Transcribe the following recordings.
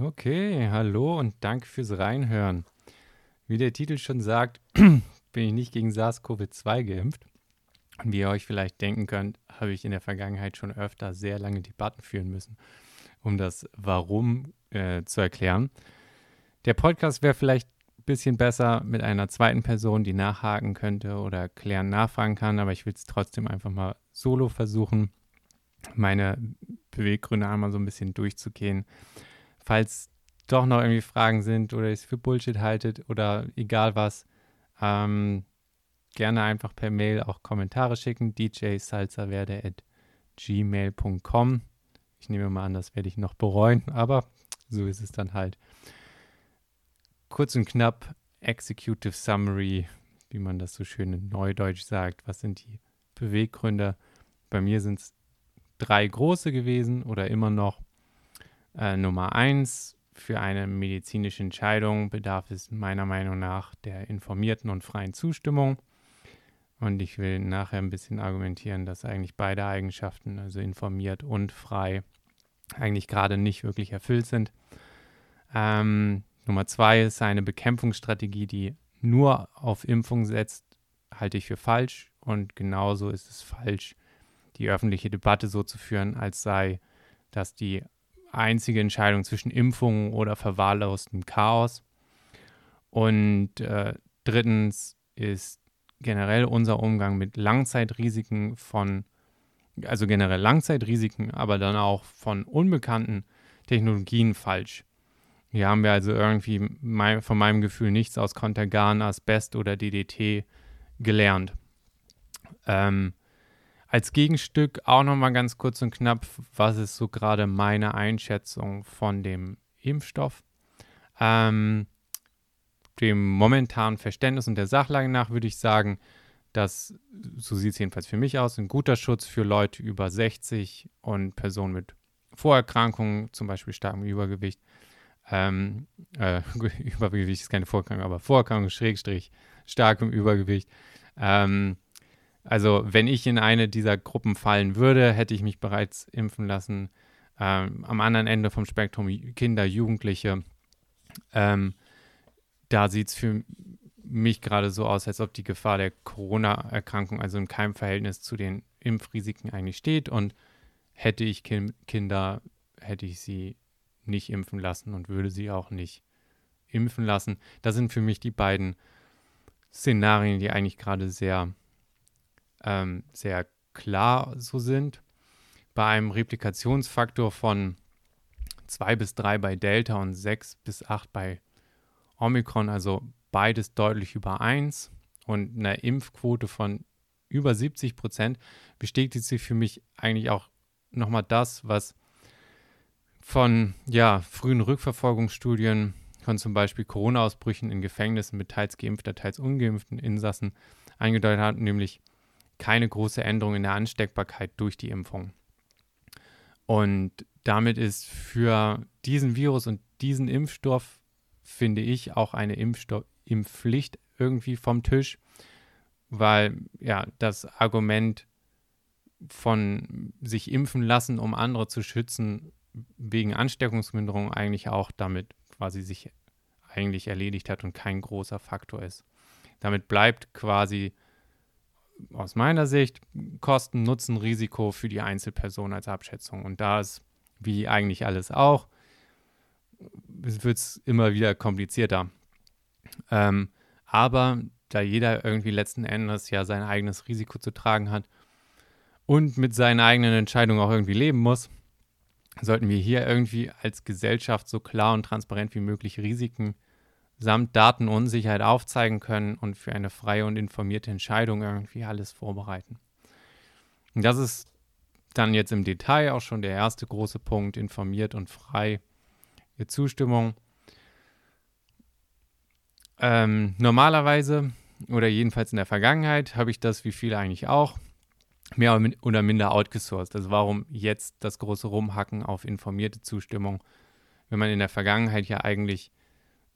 Okay, hallo und danke fürs Reinhören. Wie der Titel schon sagt, bin ich nicht gegen SARS-CoV-2 geimpft. Und wie ihr euch vielleicht denken könnt, habe ich in der Vergangenheit schon öfter sehr lange Debatten führen müssen, um das Warum äh, zu erklären. Der Podcast wäre vielleicht ein bisschen besser mit einer zweiten Person, die nachhaken könnte oder klären, nachfragen kann, aber ich will es trotzdem einfach mal solo versuchen, meine Beweggründe einmal so ein bisschen durchzugehen falls doch noch irgendwie Fragen sind oder ihr es für Bullshit haltet oder egal was, ähm, gerne einfach per Mail auch Kommentare schicken. djsalzerwerde at gmail.com. Ich nehme mal an, das werde ich noch bereuen, aber so ist es dann halt. Kurz und knapp, Executive Summary, wie man das so schön in Neudeutsch sagt. Was sind die Beweggründe? Bei mir sind es drei große gewesen oder immer noch. Äh, Nummer eins, für eine medizinische Entscheidung bedarf es meiner Meinung nach der informierten und freien Zustimmung. Und ich will nachher ein bisschen argumentieren, dass eigentlich beide Eigenschaften, also informiert und frei, eigentlich gerade nicht wirklich erfüllt sind. Ähm, Nummer zwei ist eine Bekämpfungsstrategie, die nur auf Impfung setzt, halte ich für falsch. Und genauso ist es falsch, die öffentliche Debatte so zu führen, als sei das die einzige Entscheidung zwischen Impfungen oder verwahrlostem Chaos. Und äh, drittens ist generell unser Umgang mit Langzeitrisiken von, also generell Langzeitrisiken, aber dann auch von unbekannten Technologien falsch. Hier haben wir also irgendwie mein, von meinem Gefühl nichts aus Contergan, Asbest oder DDT gelernt. Ähm, als Gegenstück auch nochmal ganz kurz und knapp, was ist so gerade meine Einschätzung von dem Impfstoff? Ähm, dem momentanen Verständnis und der Sachlage nach würde ich sagen, dass, so sieht es jedenfalls für mich aus, ein guter Schutz für Leute über 60 und Personen mit Vorerkrankungen, zum Beispiel starkem Übergewicht. Ähm, äh, Übergewicht ist keine Vorerkrankung, aber Vorerkrankung, Schrägstrich, starkem Übergewicht. Ähm, also wenn ich in eine dieser Gruppen fallen würde, hätte ich mich bereits impfen lassen. Ähm, am anderen Ende vom Spektrum Kinder, Jugendliche. Ähm, da sieht es für mich gerade so aus, als ob die Gefahr der Corona-Erkrankung also in keinem Verhältnis zu den Impfrisiken eigentlich steht. Und hätte ich kind Kinder, hätte ich sie nicht impfen lassen und würde sie auch nicht impfen lassen. Das sind für mich die beiden Szenarien, die eigentlich gerade sehr ähm, sehr klar so sind. Bei einem Replikationsfaktor von 2 bis 3 bei Delta und 6 bis 8 bei Omikron, also beides deutlich über 1 und einer Impfquote von über 70 Prozent, bestätigt sich für mich eigentlich auch nochmal das, was von ja, frühen Rückverfolgungsstudien von zum Beispiel Corona-Ausbrüchen in Gefängnissen mit teils geimpfter, teils ungeimpften Insassen eingedeutet hat, nämlich keine große Änderung in der Ansteckbarkeit durch die Impfung. Und damit ist für diesen Virus und diesen Impfstoff, finde ich, auch eine Impfstoff Impfpflicht irgendwie vom Tisch, weil ja das Argument von sich impfen lassen, um andere zu schützen, wegen Ansteckungsminderung eigentlich auch damit quasi sich eigentlich erledigt hat und kein großer Faktor ist. Damit bleibt quasi aus meiner Sicht Kosten, Nutzen, Risiko für die Einzelperson als Abschätzung. Und da ist, wie eigentlich alles auch, wird es immer wieder komplizierter. Ähm, aber da jeder irgendwie letzten Endes ja sein eigenes Risiko zu tragen hat und mit seinen eigenen Entscheidungen auch irgendwie leben muss, sollten wir hier irgendwie als Gesellschaft so klar und transparent wie möglich Risiken samt Datenunsicherheit aufzeigen können und für eine freie und informierte Entscheidung irgendwie alles vorbereiten. Und das ist dann jetzt im Detail auch schon der erste große Punkt, informiert und frei. Die Zustimmung. Ähm, normalerweise oder jedenfalls in der Vergangenheit habe ich das wie viele eigentlich auch mehr oder minder outgesourced. Also warum jetzt das große Rumhacken auf informierte Zustimmung, wenn man in der Vergangenheit ja eigentlich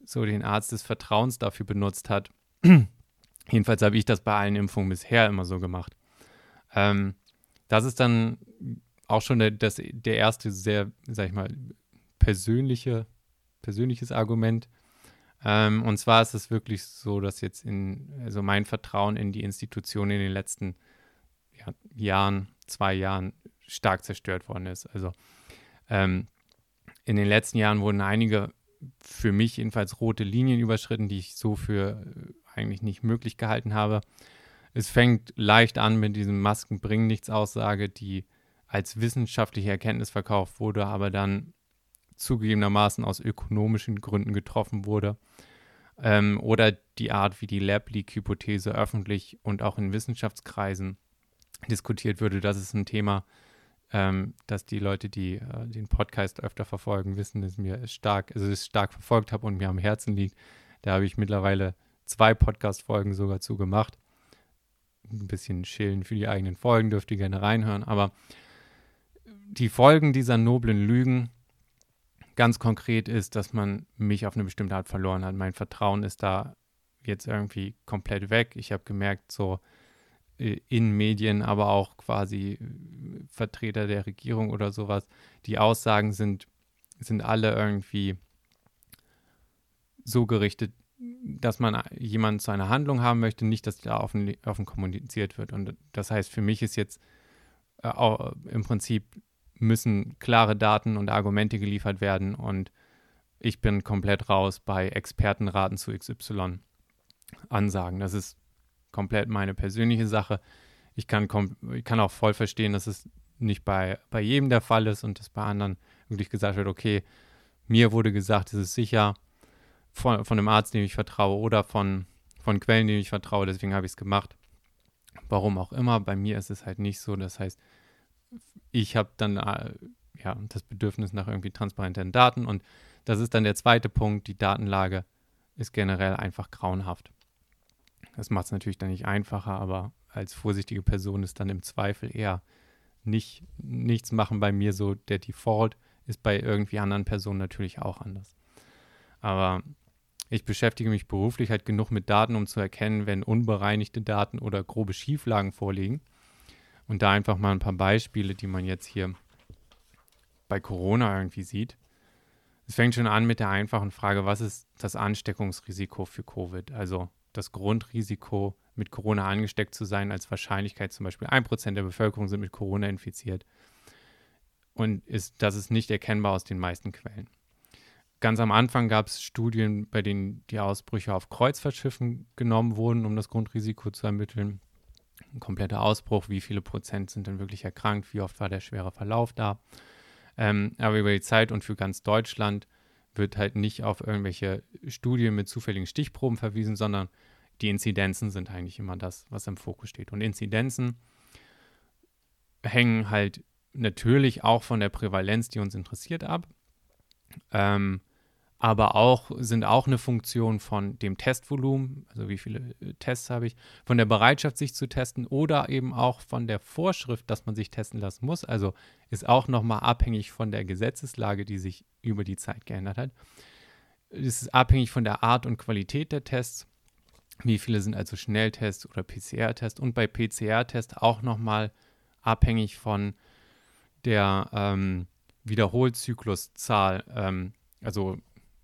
so den Arzt des Vertrauens dafür benutzt hat. Jedenfalls habe ich das bei allen Impfungen bisher immer so gemacht. Ähm, das ist dann auch schon der, das, der erste sehr, sag ich mal, persönliche persönliches Argument. Ähm, und zwar ist es wirklich so, dass jetzt in, also mein Vertrauen in die Institution in den letzten ja, Jahren, zwei Jahren stark zerstört worden ist. Also ähm, in den letzten Jahren wurden einige für mich jedenfalls rote Linien überschritten, die ich so für äh, eigentlich nicht möglich gehalten habe. Es fängt leicht an mit diesem Masken bringen nichts Aussage, die als wissenschaftliche Erkenntnis verkauft wurde, aber dann zugegebenermaßen aus ökonomischen Gründen getroffen wurde. Ähm, oder die Art, wie die Lab-Leak-Hypothese öffentlich und auch in Wissenschaftskreisen diskutiert würde. Das ist ein Thema, ähm, dass die Leute, die äh, den Podcast öfter verfolgen, wissen, dass mir stark, also es stark verfolgt habe und mir am Herzen liegt. Da habe ich mittlerweile zwei Podcast-Folgen sogar zu gemacht. Ein bisschen chillen für die eigenen Folgen, dürft ihr gerne reinhören. Aber die Folgen dieser noblen Lügen ganz konkret ist, dass man mich auf eine bestimmte Art verloren hat. Mein Vertrauen ist da jetzt irgendwie komplett weg. Ich habe gemerkt, so in Medien, aber auch quasi äh, Vertreter der Regierung oder sowas. Die Aussagen sind, sind alle irgendwie so gerichtet, dass man jemanden zu einer Handlung haben möchte, nicht, dass da offen, offen kommuniziert wird. Und das heißt, für mich ist jetzt äh, im Prinzip müssen klare Daten und Argumente geliefert werden und ich bin komplett raus bei Expertenraten zu XY Ansagen. Das ist komplett meine persönliche Sache. Ich kann, ich kann auch voll verstehen, dass es nicht bei, bei jedem der Fall ist und dass bei anderen wirklich gesagt wird, okay, mir wurde gesagt, es ist sicher von, von einem Arzt, dem ich vertraue oder von, von Quellen, denen ich vertraue, deswegen habe ich es gemacht. Warum auch immer, bei mir ist es halt nicht so. Das heißt, ich habe dann äh, ja, das Bedürfnis nach irgendwie transparenten Daten und das ist dann der zweite Punkt, die Datenlage ist generell einfach grauenhaft. Das macht es natürlich dann nicht einfacher, aber als vorsichtige Person ist dann im Zweifel eher nicht, nichts machen bei mir so der Default, ist bei irgendwie anderen Personen natürlich auch anders. Aber ich beschäftige mich beruflich halt genug mit Daten, um zu erkennen, wenn unbereinigte Daten oder grobe Schieflagen vorliegen. Und da einfach mal ein paar Beispiele, die man jetzt hier bei Corona irgendwie sieht. Es fängt schon an mit der einfachen Frage, was ist das Ansteckungsrisiko für Covid? Also das Grundrisiko, mit Corona angesteckt zu sein, als Wahrscheinlichkeit zum Beispiel 1% der Bevölkerung sind mit Corona infiziert. Und ist, das ist nicht erkennbar aus den meisten Quellen. Ganz am Anfang gab es Studien, bei denen die Ausbrüche auf Kreuzfahrtschiffen genommen wurden, um das Grundrisiko zu ermitteln. Ein kompletter Ausbruch, wie viele Prozent sind denn wirklich erkrankt, wie oft war der schwere Verlauf da. Ähm, aber über die Zeit und für ganz Deutschland wird halt nicht auf irgendwelche Studien mit zufälligen Stichproben verwiesen, sondern die Inzidenzen sind eigentlich immer das, was im Fokus steht. Und Inzidenzen hängen halt natürlich auch von der Prävalenz, die uns interessiert, ab. Ähm, aber auch sind auch eine Funktion von dem Testvolumen, also wie viele äh, Tests habe ich, von der Bereitschaft, sich zu testen oder eben auch von der Vorschrift, dass man sich testen lassen muss. Also ist auch nochmal abhängig von der Gesetzeslage, die sich über die Zeit geändert hat. Es ist abhängig von der Art und Qualität der Tests. Wie viele sind also Schnelltests oder PCR-Tests? Und bei PCR-Tests auch nochmal abhängig von der ähm, Wiederholzykluszahl. Ähm, also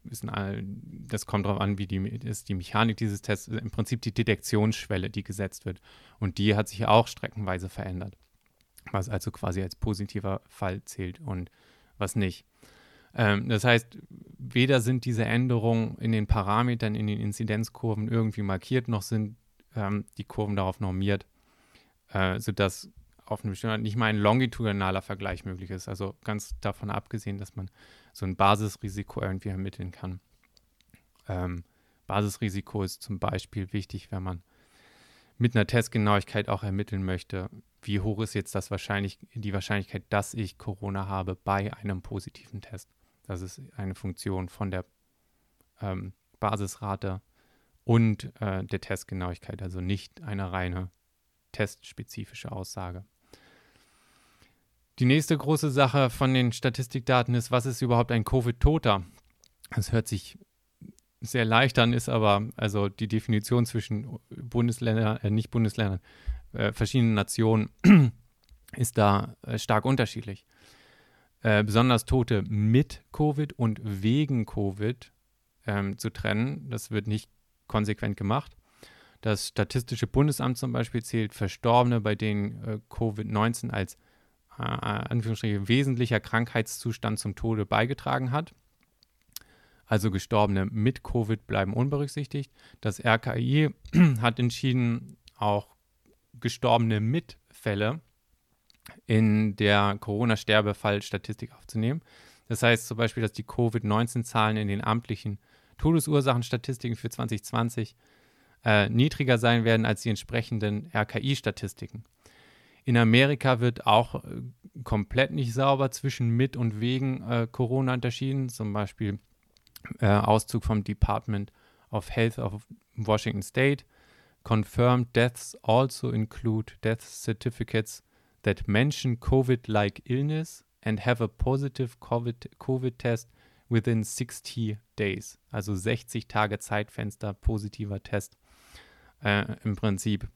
ist ein, das kommt darauf an, wie die, ist die Mechanik dieses Tests, im Prinzip die Detektionsschwelle, die gesetzt wird. Und die hat sich auch streckenweise verändert. Was also quasi als positiver Fall zählt und was nicht. Ähm, das heißt, weder sind diese Änderungen in den Parametern, in den Inzidenzkurven irgendwie markiert, noch sind ähm, die Kurven darauf normiert, äh, sodass auf eine bestimmte nicht mal ein longitudinaler Vergleich möglich ist. Also ganz davon abgesehen, dass man so ein Basisrisiko irgendwie ermitteln kann. Ähm, Basisrisiko ist zum Beispiel wichtig, wenn man mit einer Testgenauigkeit auch ermitteln möchte, wie hoch ist jetzt das wahrscheinlich, die Wahrscheinlichkeit, dass ich Corona habe bei einem positiven Test. Das ist eine Funktion von der ähm, Basisrate und äh, der Testgenauigkeit, also nicht eine reine testspezifische Aussage. Die nächste große Sache von den Statistikdaten ist, was ist überhaupt ein Covid-Toter? Das hört sich sehr leicht an, ist aber also die Definition zwischen Bundesländern, äh, nicht äh, besonders Tote mit Covid und wegen Covid ähm, zu trennen. Das wird nicht konsequent gemacht. Das Statistische Bundesamt zum Beispiel zählt Verstorbene, bei denen äh, Covid-19 als äh, Anführungsstriche wesentlicher Krankheitszustand zum Tode beigetragen hat. Also Gestorbene mit Covid bleiben unberücksichtigt. Das RKI hat entschieden, auch gestorbene mit Fälle in der Corona-Sterbefallstatistik aufzunehmen. Das heißt zum Beispiel, dass die Covid-19-Zahlen in den amtlichen Todesursachenstatistiken für 2020 äh, niedriger sein werden als die entsprechenden RKI-Statistiken. In Amerika wird auch äh, komplett nicht sauber zwischen mit und wegen äh, Corona unterschieden. Zum Beispiel äh, Auszug vom Department of Health of Washington State. Confirmed deaths also include death certificates that mention COVID-like illness and have a positive COVID, COVID test within 60 days. Also 60 Tage Zeitfenster, positiver Test. Äh, Im Prinzip,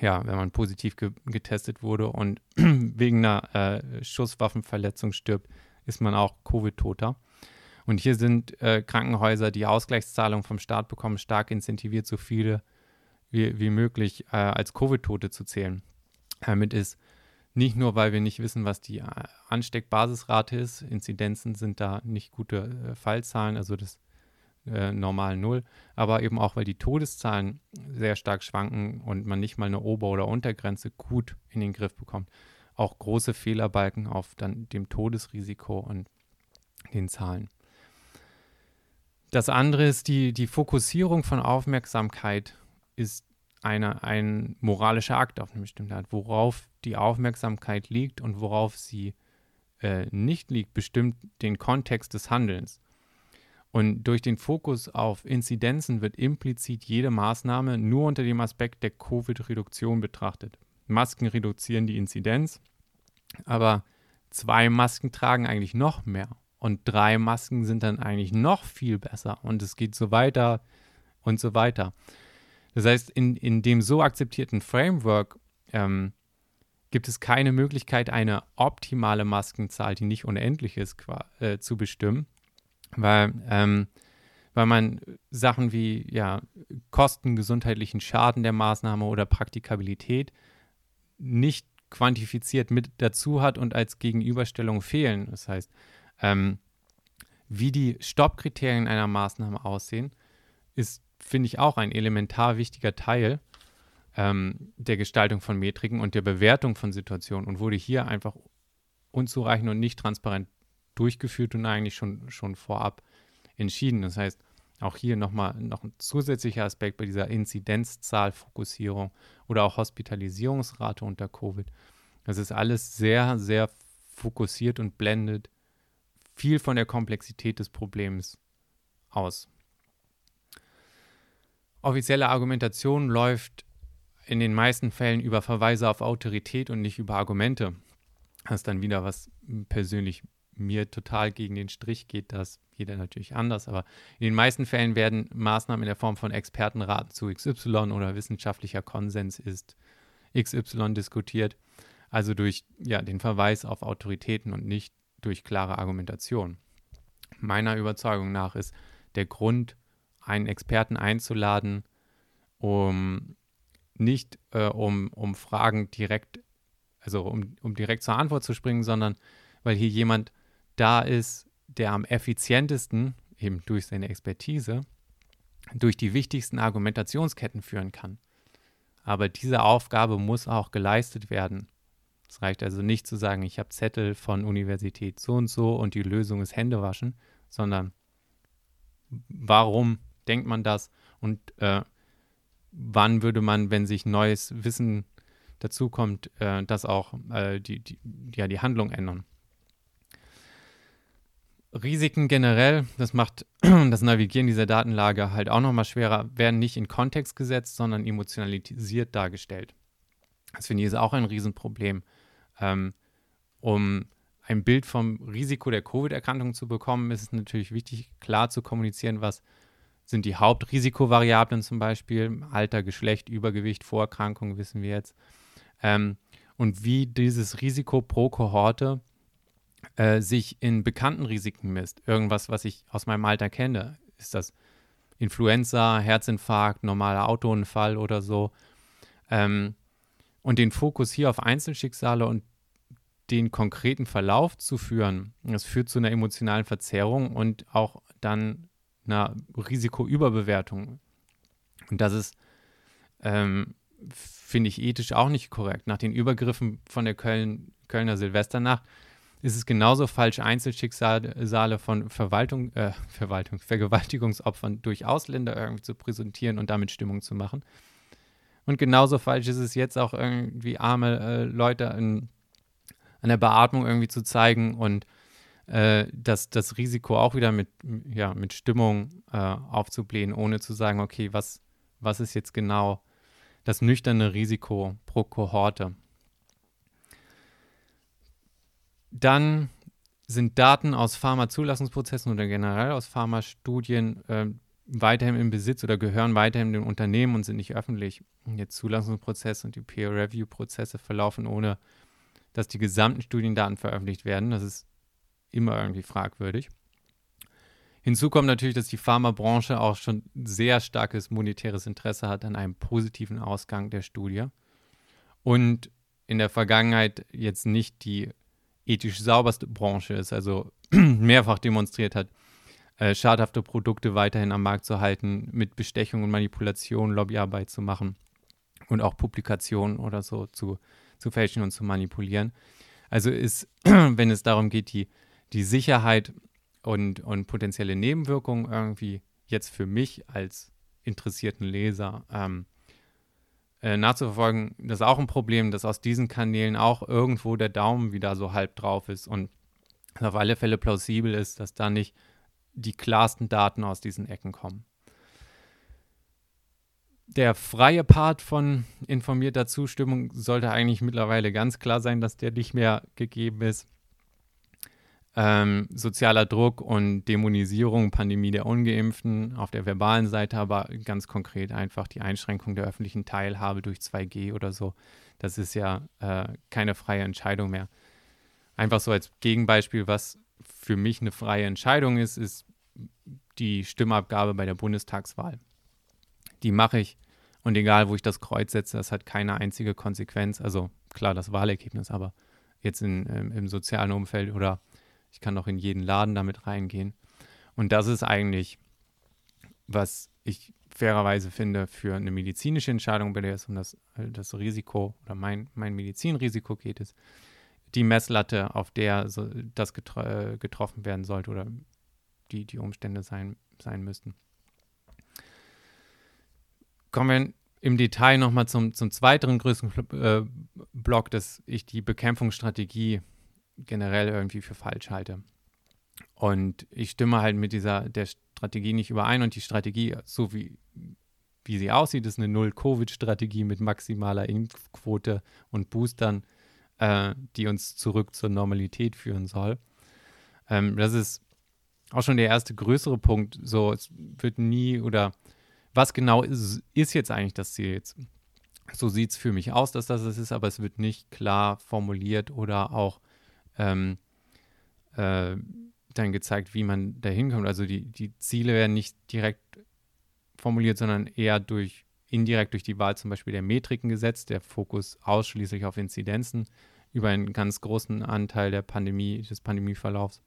ja, wenn man positiv ge getestet wurde und wegen einer äh, Schusswaffenverletzung stirbt, ist man auch Covid-Toter. Und hier sind äh, Krankenhäuser, die Ausgleichszahlungen vom Staat bekommen, stark incentiviert, so viele wie, wie möglich äh, als Covid-Tote zu zählen. Damit ist nicht nur, weil wir nicht wissen, was die äh, Ansteckbasisrate ist, Inzidenzen sind da nicht gute äh, Fallzahlen, also das äh, normal Null, aber eben auch, weil die Todeszahlen sehr stark schwanken und man nicht mal eine Ober- oder Untergrenze gut in den Griff bekommt. Auch große Fehlerbalken auf dann dem Todesrisiko und den Zahlen. Das andere ist die, die Fokussierung von Aufmerksamkeit ist eine, ein moralischer Akt auf eine bestimmte Art. Worauf die Aufmerksamkeit liegt und worauf sie äh, nicht liegt, bestimmt den Kontext des Handelns. Und durch den Fokus auf Inzidenzen wird implizit jede Maßnahme nur unter dem Aspekt der Covid-Reduktion betrachtet. Masken reduzieren die Inzidenz, aber zwei Masken tragen eigentlich noch mehr. Und drei Masken sind dann eigentlich noch viel besser. Und es geht so weiter und so weiter. Das heißt, in, in dem so akzeptierten Framework ähm, gibt es keine Möglichkeit, eine optimale Maskenzahl, die nicht unendlich ist, äh, zu bestimmen, weil, ähm, weil man Sachen wie ja, Kosten, gesundheitlichen Schaden der Maßnahme oder Praktikabilität nicht quantifiziert mit dazu hat und als Gegenüberstellung fehlen. Das heißt, ähm, wie die Stoppkriterien einer Maßnahme aussehen, ist finde ich auch ein elementar wichtiger Teil ähm, der Gestaltung von Metriken und der Bewertung von Situationen und wurde hier einfach unzureichend und nicht transparent durchgeführt und eigentlich schon, schon vorab entschieden. Das heißt, auch hier nochmal noch ein zusätzlicher Aspekt bei dieser Inzidenzzahlfokussierung oder auch Hospitalisierungsrate unter Covid. Das ist alles sehr, sehr fokussiert und blendet viel von der Komplexität des Problems aus offizielle Argumentation läuft in den meisten Fällen über Verweise auf Autorität und nicht über Argumente. Das ist dann wieder was persönlich mir total gegen den Strich geht, das jeder natürlich anders, aber in den meisten Fällen werden Maßnahmen in der Form von Expertenraten zu XY oder wissenschaftlicher Konsens ist XY diskutiert, also durch ja, den Verweis auf Autoritäten und nicht durch klare Argumentation. Meiner Überzeugung nach ist der Grund einen Experten einzuladen, um nicht äh, um, um Fragen direkt, also um, um direkt zur Antwort zu springen, sondern weil hier jemand da ist, der am effizientesten, eben durch seine Expertise, durch die wichtigsten Argumentationsketten führen kann. Aber diese Aufgabe muss auch geleistet werden. Es reicht also nicht zu sagen, ich habe Zettel von Universität so und so und die Lösung ist Händewaschen, sondern warum denkt man das und äh, wann würde man, wenn sich neues Wissen dazukommt, äh, das auch äh, die, die, ja, die Handlung ändern. Risiken generell, das macht das Navigieren dieser Datenlage halt auch nochmal schwerer, werden nicht in Kontext gesetzt, sondern emotionalisiert dargestellt. Das finde ich ist auch ein Riesenproblem. Ähm, um ein Bild vom Risiko der Covid-Erkrankung zu bekommen, ist es natürlich wichtig, klar zu kommunizieren, was sind die Hauptrisikovariablen zum Beispiel, Alter, Geschlecht, Übergewicht, Vorerkrankung, wissen wir jetzt. Ähm, und wie dieses Risiko pro Kohorte äh, sich in bekannten Risiken misst. Irgendwas, was ich aus meinem Alter kenne. Ist das Influenza, Herzinfarkt, normaler Autounfall oder so? Ähm, und den Fokus hier auf Einzelschicksale und den konkreten Verlauf zu führen, das führt zu einer emotionalen Verzerrung und auch dann einer Risikoüberbewertung. Und das ist, ähm, finde ich, ethisch auch nicht korrekt. Nach den Übergriffen von der Köln, Kölner Silvesternacht ist es genauso falsch, Einzelschicksale von Verwaltung, äh, Verwaltung, Vergewaltigungsopfern durch Ausländer irgendwie zu präsentieren und damit Stimmung zu machen. Und genauso falsch ist es jetzt auch irgendwie arme äh, Leute in, an der Beatmung irgendwie zu zeigen und äh, das, das Risiko auch wieder mit, ja, mit Stimmung äh, aufzublähen, ohne zu sagen, okay, was, was ist jetzt genau das nüchterne Risiko pro Kohorte. Dann sind Daten aus Pharmazulassungsprozessen oder generell aus Pharmastudien äh, weiterhin im Besitz oder gehören weiterhin dem Unternehmen und sind nicht öffentlich. Der Zulassungsprozess und die Peer-Review-Prozesse verlaufen ohne, dass die gesamten Studiendaten veröffentlicht werden. Das ist immer irgendwie fragwürdig. Hinzu kommt natürlich, dass die Pharmabranche auch schon sehr starkes monetäres Interesse hat an einem positiven Ausgang der Studie und in der Vergangenheit jetzt nicht die ethisch sauberste Branche ist, also mehrfach demonstriert hat, äh, schadhafte Produkte weiterhin am Markt zu halten, mit Bestechung und Manipulation Lobbyarbeit zu machen und auch Publikationen oder so zu, zu fälschen und zu manipulieren. Also ist, wenn es darum geht, die die Sicherheit und, und potenzielle Nebenwirkungen irgendwie jetzt für mich als interessierten Leser ähm, äh, nachzuverfolgen, das ist auch ein Problem, dass aus diesen Kanälen auch irgendwo der Daumen wieder so halb drauf ist und auf alle Fälle plausibel ist, dass da nicht die klarsten Daten aus diesen Ecken kommen. Der freie Part von informierter Zustimmung sollte eigentlich mittlerweile ganz klar sein, dass der nicht mehr gegeben ist ähm, sozialer Druck und Dämonisierung, Pandemie der Ungeimpften auf der verbalen Seite, aber ganz konkret einfach die Einschränkung der öffentlichen Teilhabe durch 2G oder so. Das ist ja äh, keine freie Entscheidung mehr. Einfach so als Gegenbeispiel, was für mich eine freie Entscheidung ist, ist die Stimmabgabe bei der Bundestagswahl. Die mache ich und egal, wo ich das Kreuz setze, das hat keine einzige Konsequenz. Also klar, das Wahlergebnis, aber jetzt in, im, im sozialen Umfeld oder ich kann auch in jeden Laden damit reingehen. Und das ist eigentlich, was ich fairerweise finde, für eine medizinische Entscheidung, bei der es um das, das Risiko oder mein, mein Medizinrisiko geht, ist die Messlatte, auf der so das getro äh, getroffen werden sollte oder die, die Umstände sein, sein müssten. Kommen wir im Detail nochmal zum, zum zweiten größten äh, Block, dass ich die Bekämpfungsstrategie generell irgendwie für falsch halte. Und ich stimme halt mit dieser der Strategie nicht überein und die Strategie, so wie, wie sie aussieht, ist eine Null-Covid-Strategie mit maximaler Impfquote und Boostern, äh, die uns zurück zur Normalität führen soll. Ähm, das ist auch schon der erste größere Punkt. So, es wird nie oder was genau ist, ist jetzt eigentlich das Ziel jetzt? So sieht es für mich aus, dass das es ist, aber es wird nicht klar formuliert oder auch ähm, äh, dann gezeigt, wie man da hinkommt. Also die, die Ziele werden nicht direkt formuliert, sondern eher durch indirekt durch die Wahl zum Beispiel der Metriken gesetzt, der Fokus ausschließlich auf Inzidenzen über einen ganz großen Anteil der Pandemie, des Pandemieverlaufs.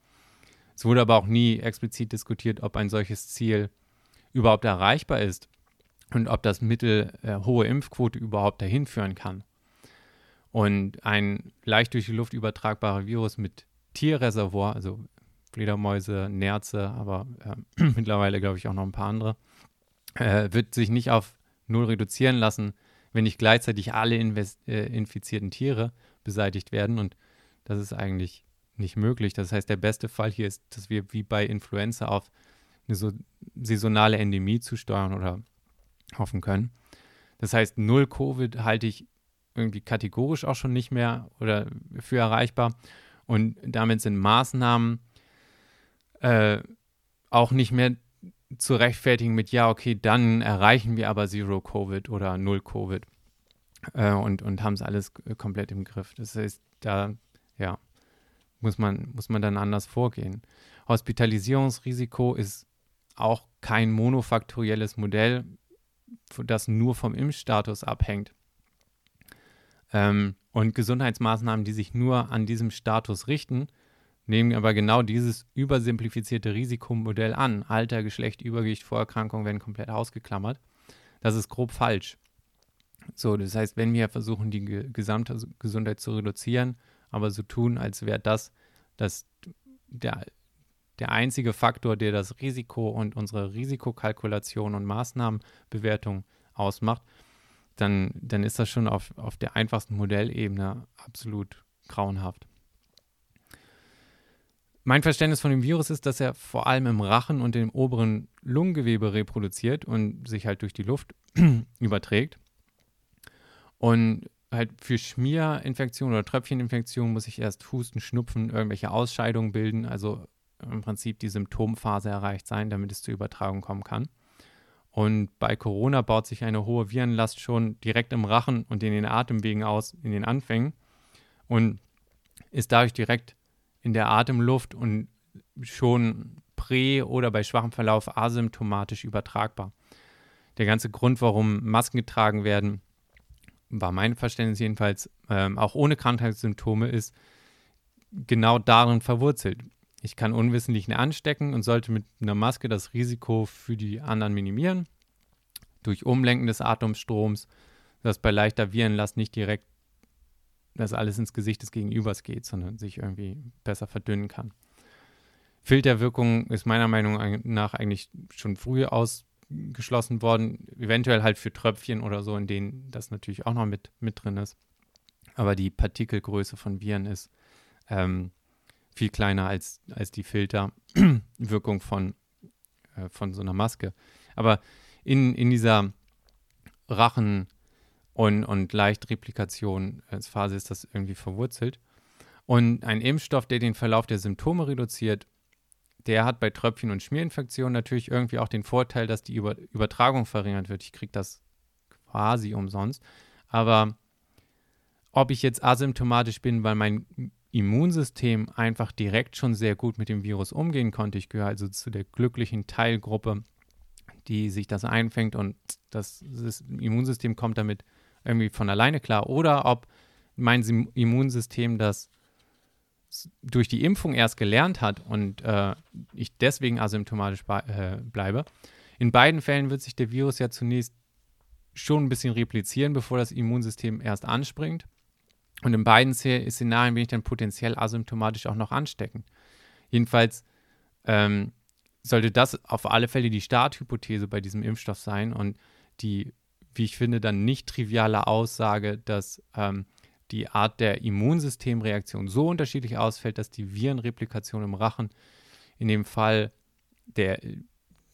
Es wurde aber auch nie explizit diskutiert, ob ein solches Ziel überhaupt erreichbar ist und ob das Mittel äh, hohe Impfquote überhaupt dahin führen kann. Und ein leicht durch die Luft übertragbarer Virus mit Tierreservoir, also Fledermäuse, Nerze, aber äh, mittlerweile glaube ich auch noch ein paar andere, äh, wird sich nicht auf null reduzieren lassen, wenn nicht gleichzeitig alle äh, infizierten Tiere beseitigt werden. Und das ist eigentlich nicht möglich. Das heißt, der beste Fall hier ist, dass wir wie bei Influenza auf eine so saisonale Endemie zusteuern oder hoffen können. Das heißt, null Covid halte ich irgendwie kategorisch auch schon nicht mehr oder für erreichbar. Und damit sind Maßnahmen äh, auch nicht mehr zu rechtfertigen mit, ja, okay, dann erreichen wir aber Zero Covid oder Null Covid äh, und, und haben es alles komplett im Griff. Das heißt, da, ja, muss man, muss man dann anders vorgehen. Hospitalisierungsrisiko ist auch kein monofaktorielles Modell, das nur vom Impfstatus abhängt. Ähm, und Gesundheitsmaßnahmen, die sich nur an diesem Status richten, nehmen aber genau dieses übersimplifizierte Risikomodell an. Alter, Geschlecht, Übergewicht, Vorerkrankungen werden komplett ausgeklammert. Das ist grob falsch. So, das heißt, wenn wir versuchen, die gesamte Gesundheit zu reduzieren, aber so tun, als wäre das, das der, der einzige Faktor, der das Risiko und unsere Risikokalkulation und Maßnahmenbewertung ausmacht, dann, dann ist das schon auf, auf der einfachsten Modellebene absolut grauenhaft. Mein Verständnis von dem Virus ist, dass er vor allem im Rachen und im oberen Lungengewebe reproduziert und sich halt durch die Luft überträgt. Und halt für Schmierinfektionen oder Tröpfcheninfektionen muss ich erst Husten, Schnupfen, irgendwelche Ausscheidungen bilden, also im Prinzip die Symptomphase erreicht sein, damit es zur Übertragung kommen kann. Und bei Corona baut sich eine hohe Virenlast schon direkt im Rachen und in den Atemwegen aus, in den Anfängen und ist dadurch direkt in der Atemluft und schon prä- oder bei schwachem Verlauf asymptomatisch übertragbar. Der ganze Grund, warum Masken getragen werden, war mein Verständnis jedenfalls, ähm, auch ohne Krankheitssymptome, ist genau darin verwurzelt. Ich kann Unwissentlichen anstecken und sollte mit einer Maske das Risiko für die anderen minimieren. Durch Umlenken des Atemstroms, dass bei leichter Virenlast nicht direkt dass alles ins Gesicht des Gegenübers geht, sondern sich irgendwie besser verdünnen kann. Filterwirkung ist meiner Meinung nach eigentlich schon früh ausgeschlossen worden, eventuell halt für Tröpfchen oder so, in denen das natürlich auch noch mit, mit drin ist. Aber die Partikelgröße von Viren ist ähm, viel kleiner als, als die Filterwirkung von, äh, von so einer Maske. Aber in, in dieser Rachen- und, und Leichtreplikation als Phase ist das irgendwie verwurzelt. Und ein Impfstoff, der den Verlauf der Symptome reduziert, der hat bei Tröpfchen- und Schmierinfektionen natürlich irgendwie auch den Vorteil, dass die Über Übertragung verringert wird. Ich kriege das quasi umsonst. Aber ob ich jetzt asymptomatisch bin, weil mein Immunsystem einfach direkt schon sehr gut mit dem Virus umgehen konnte, ich gehöre also zu der glücklichen Teilgruppe, die sich das einfängt und das, Immunsystem kommt damit irgendwie von alleine klar oder ob mein Immunsystem das durch die Impfung erst gelernt hat und äh, ich deswegen asymptomatisch äh, bleibe. In beiden Fällen wird sich der Virus ja zunächst schon ein bisschen replizieren, bevor das Immunsystem erst anspringt. Und in beiden Szenarien bin ich dann potenziell asymptomatisch auch noch anstecken. Jedenfalls ähm, sollte das auf alle Fälle die Starthypothese bei diesem Impfstoff sein und die wie ich finde, dann nicht triviale Aussage, dass ähm, die Art der Immunsystemreaktion so unterschiedlich ausfällt, dass die Virenreplikation im Rachen in dem Fall der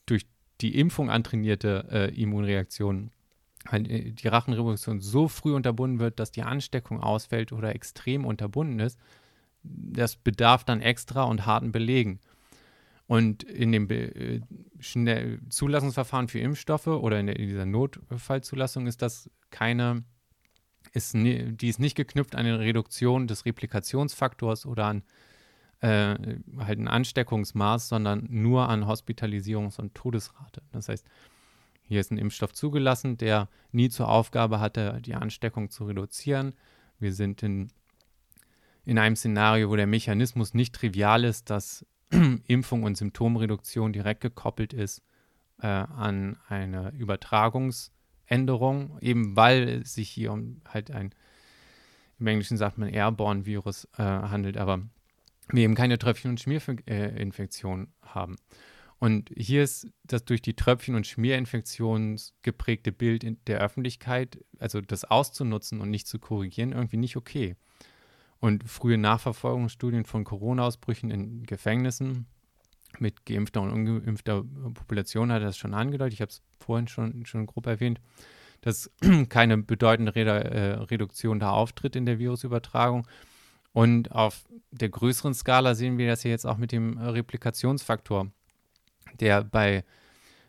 durch die Impfung antrainierte äh, Immunreaktion, die Rachenreplikation so früh unterbunden wird, dass die Ansteckung ausfällt oder extrem unterbunden ist, das bedarf dann extra und harten Belegen. Und in dem äh, Schnell Zulassungsverfahren für Impfstoffe oder in, der, in, dieser Notfallzulassung ist das keine, ist nie, die ist nicht geknüpft an eine Reduktion des Replikationsfaktors oder an äh, halt ein Ansteckungsmaß, sondern nur an Hospitalisierungs- und Todesrate. Das heißt, hier ist ein Impfstoff zugelassen, der nie zur Aufgabe hatte, die Ansteckung zu reduzieren. Wir sind in, in einem Szenario, wo der Mechanismus nicht trivial ist, dass Impfung und Symptomreduktion direkt gekoppelt ist äh, an eine Übertragungsänderung, eben weil es sich hier um halt ein, im Englischen sagt man Airborne-Virus äh, handelt, aber wir eben keine Tröpfchen- und Schmierinfektion äh, haben. Und hier ist das durch die Tröpfchen- und Schmierinfektion geprägte Bild der Öffentlichkeit, also das auszunutzen und nicht zu korrigieren, irgendwie nicht okay. Und frühe Nachverfolgungsstudien von Corona-Ausbrüchen in Gefängnissen mit geimpfter und ungeimpfter Population hat das schon angedeutet. Ich habe es vorhin schon, schon grob erwähnt, dass keine bedeutende äh, Reduktion da auftritt in der Virusübertragung. Und auf der größeren Skala sehen wir das ja jetzt auch mit dem Replikationsfaktor, der bei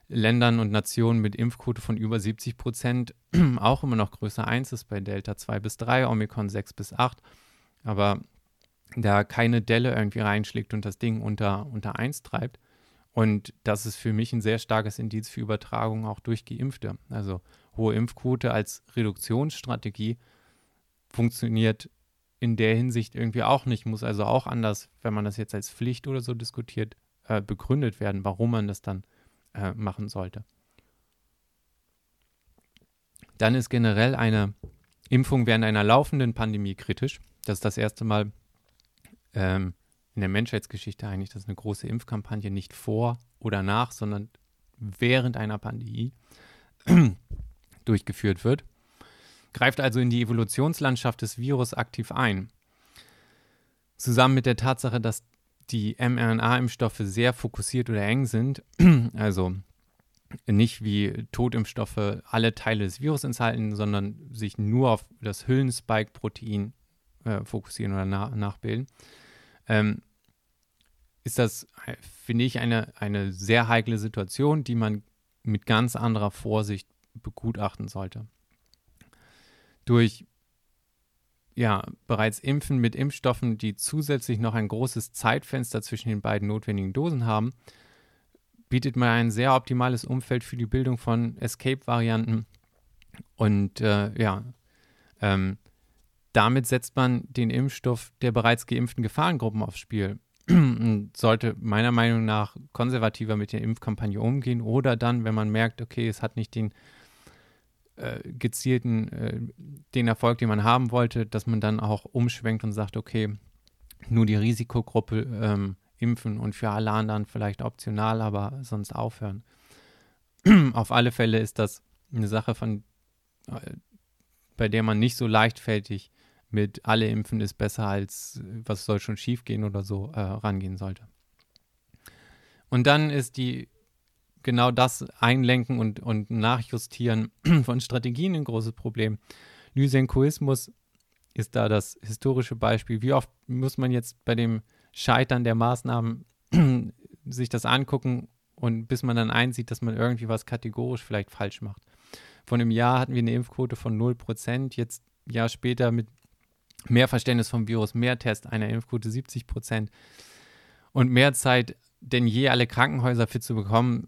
Ländern und Nationen mit Impfquote von über 70 Prozent auch immer noch größer 1 ist, bei Delta 2 bis 3, Omikron 6 bis 8 aber da keine Delle irgendwie reinschlägt und das Ding unter, unter 1 treibt. Und das ist für mich ein sehr starkes Indiz für Übertragung auch durch Geimpfte. Also hohe Impfquote als Reduktionsstrategie funktioniert in der Hinsicht irgendwie auch nicht, muss also auch anders, wenn man das jetzt als Pflicht oder so diskutiert, äh, begründet werden, warum man das dann äh, machen sollte. Dann ist generell eine Impfung während einer laufenden Pandemie kritisch. Das ist das erste Mal ähm, in der Menschheitsgeschichte eigentlich, dass eine große Impfkampagne nicht vor oder nach, sondern während einer Pandemie durchgeführt wird. Greift also in die Evolutionslandschaft des Virus aktiv ein. Zusammen mit der Tatsache, dass die mRNA-Impfstoffe sehr fokussiert oder eng sind, also nicht wie Totimpfstoffe alle Teile des Virus enthalten, sondern sich nur auf das Hüllenspike-Protein äh, fokussieren oder na nachbilden, ähm, ist das, finde ich, eine, eine sehr heikle Situation, die man mit ganz anderer Vorsicht begutachten sollte. Durch ja, bereits Impfen mit Impfstoffen, die zusätzlich noch ein großes Zeitfenster zwischen den beiden notwendigen Dosen haben, bietet man ein sehr optimales Umfeld für die Bildung von Escape-Varianten. Und äh, ja, ähm, damit setzt man den Impfstoff der bereits geimpften Gefahrengruppen aufs Spiel und sollte meiner Meinung nach konservativer mit der Impfkampagne umgehen oder dann, wenn man merkt, okay, es hat nicht den äh, gezielten, äh, den Erfolg, den man haben wollte, dass man dann auch umschwenkt und sagt, okay, nur die Risikogruppe ähm, impfen und für alle anderen vielleicht optional, aber sonst aufhören. Auf alle Fälle ist das eine Sache, von, äh, bei der man nicht so leichtfertig mit alle impfen ist besser als was soll schon schiefgehen oder so äh, rangehen sollte. Und dann ist die genau das Einlenken und, und Nachjustieren von Strategien ein großes Problem. Lysenkoismus ist da das historische Beispiel. Wie oft muss man jetzt bei dem Scheitern der Maßnahmen sich das angucken und bis man dann einsieht, dass man irgendwie was kategorisch vielleicht falsch macht. Vor einem Jahr hatten wir eine Impfquote von 0%, jetzt ein Jahr später mit mehr Verständnis vom Virus, mehr Test, einer Impfquote 70% und mehr Zeit denn je alle Krankenhäuser fit zu bekommen,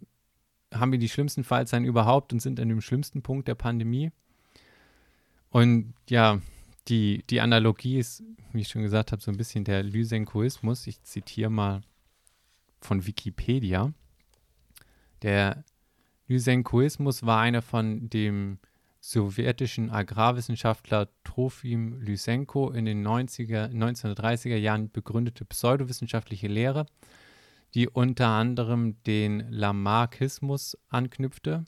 haben wir die schlimmsten Fallzahlen überhaupt und sind an dem schlimmsten Punkt der Pandemie. Und ja, die, die Analogie ist, wie ich schon gesagt habe, so ein bisschen der Lysenkoismus. Ich zitiere mal von Wikipedia. Der Lysenkoismus war einer von dem sowjetischen Agrarwissenschaftler Trofim Lysenko in den 90er, 1930er Jahren begründete pseudowissenschaftliche Lehre, die unter anderem den Lamarckismus anknüpfte.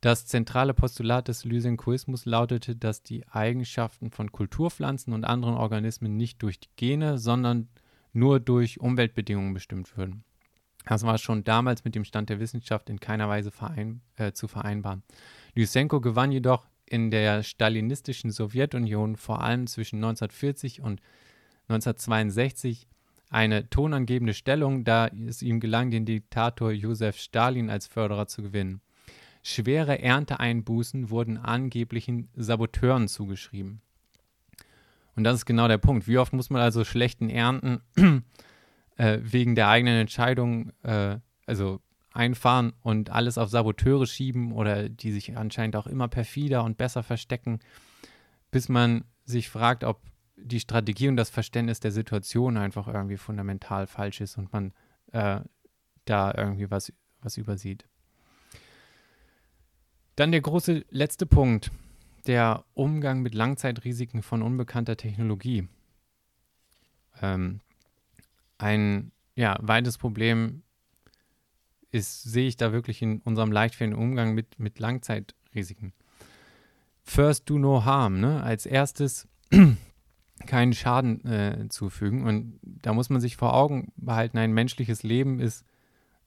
Das zentrale Postulat des Lysenkoismus lautete, dass die Eigenschaften von Kulturpflanzen und anderen Organismen nicht durch die Gene, sondern nur durch Umweltbedingungen bestimmt würden. Das war schon damals mit dem Stand der Wissenschaft in keiner Weise verein, äh, zu vereinbaren. Lysenko gewann jedoch in der stalinistischen Sowjetunion vor allem zwischen 1940 und 1962 eine tonangebende Stellung, da es ihm gelang, den Diktator Josef Stalin als Förderer zu gewinnen. Schwere Ernteeinbußen wurden angeblichen Saboteuren zugeschrieben. Und das ist genau der Punkt. Wie oft muss man also schlechten Ernten äh, wegen der eigenen Entscheidung, äh, also einfahren und alles auf Saboteure schieben oder die sich anscheinend auch immer perfider und besser verstecken, bis man sich fragt, ob die Strategie und das Verständnis der Situation einfach irgendwie fundamental falsch ist und man äh, da irgendwie was, was übersieht. Dann der große letzte Punkt, der Umgang mit Langzeitrisiken von unbekannter Technologie. Ähm, ein ja, weites Problem ist, sehe ich da wirklich in unserem leichtfertigen Umgang mit, mit Langzeitrisiken. First do no harm, ne? Als erstes keinen Schaden äh, zufügen. Und da muss man sich vor Augen behalten, ein menschliches Leben ist,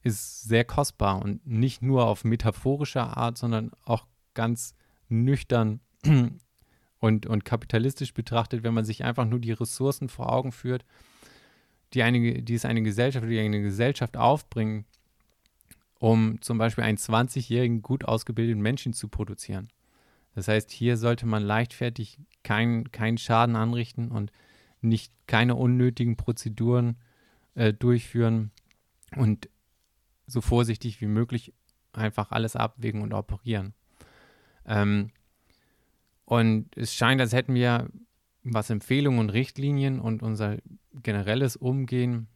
ist sehr kostbar und nicht nur auf metaphorischer Art, sondern auch ganz nüchtern und, und kapitalistisch betrachtet, wenn man sich einfach nur die Ressourcen vor Augen führt, die, eine, die es eine Gesellschaft oder eine Gesellschaft aufbringen, um zum Beispiel einen 20-jährigen gut ausgebildeten Menschen zu produzieren. Das heißt, hier sollte man leichtfertig keinen kein Schaden anrichten und nicht keine unnötigen Prozeduren äh, durchführen und so vorsichtig wie möglich einfach alles abwägen und operieren. Ähm, und es scheint, als hätten wir, was Empfehlungen und Richtlinien und unser generelles Umgehen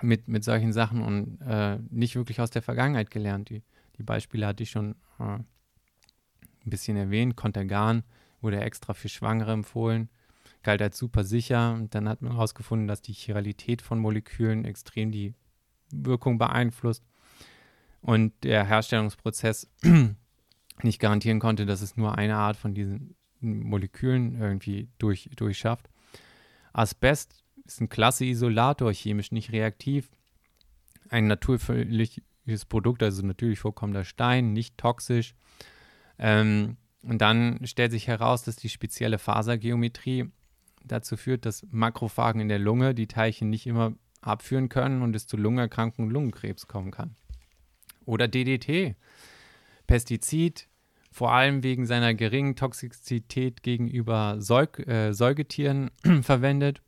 mit, mit solchen Sachen und äh, nicht wirklich aus der Vergangenheit gelernt. Die, die Beispiele hatte ich schon äh, ein bisschen erwähnt. Contergan wurde extra für Schwangere empfohlen, galt als super sicher. Und dann hat man herausgefunden, dass die Chiralität von Molekülen extrem die Wirkung beeinflusst und der Herstellungsprozess nicht garantieren konnte, dass es nur eine Art von diesen Molekülen irgendwie durch, durchschafft. Asbest ist ein klasse Isolator, chemisch nicht reaktiv. Ein natürliches Produkt, also natürlich vorkommender Stein, nicht toxisch. Ähm, und dann stellt sich heraus, dass die spezielle Fasergeometrie dazu führt, dass Makrophagen in der Lunge die Teilchen nicht immer abführen können und es zu Lungenerkrankungen und Lungenkrebs kommen kann. Oder DDT, Pestizid, vor allem wegen seiner geringen Toxizität gegenüber Säug äh, Säugetieren verwendet.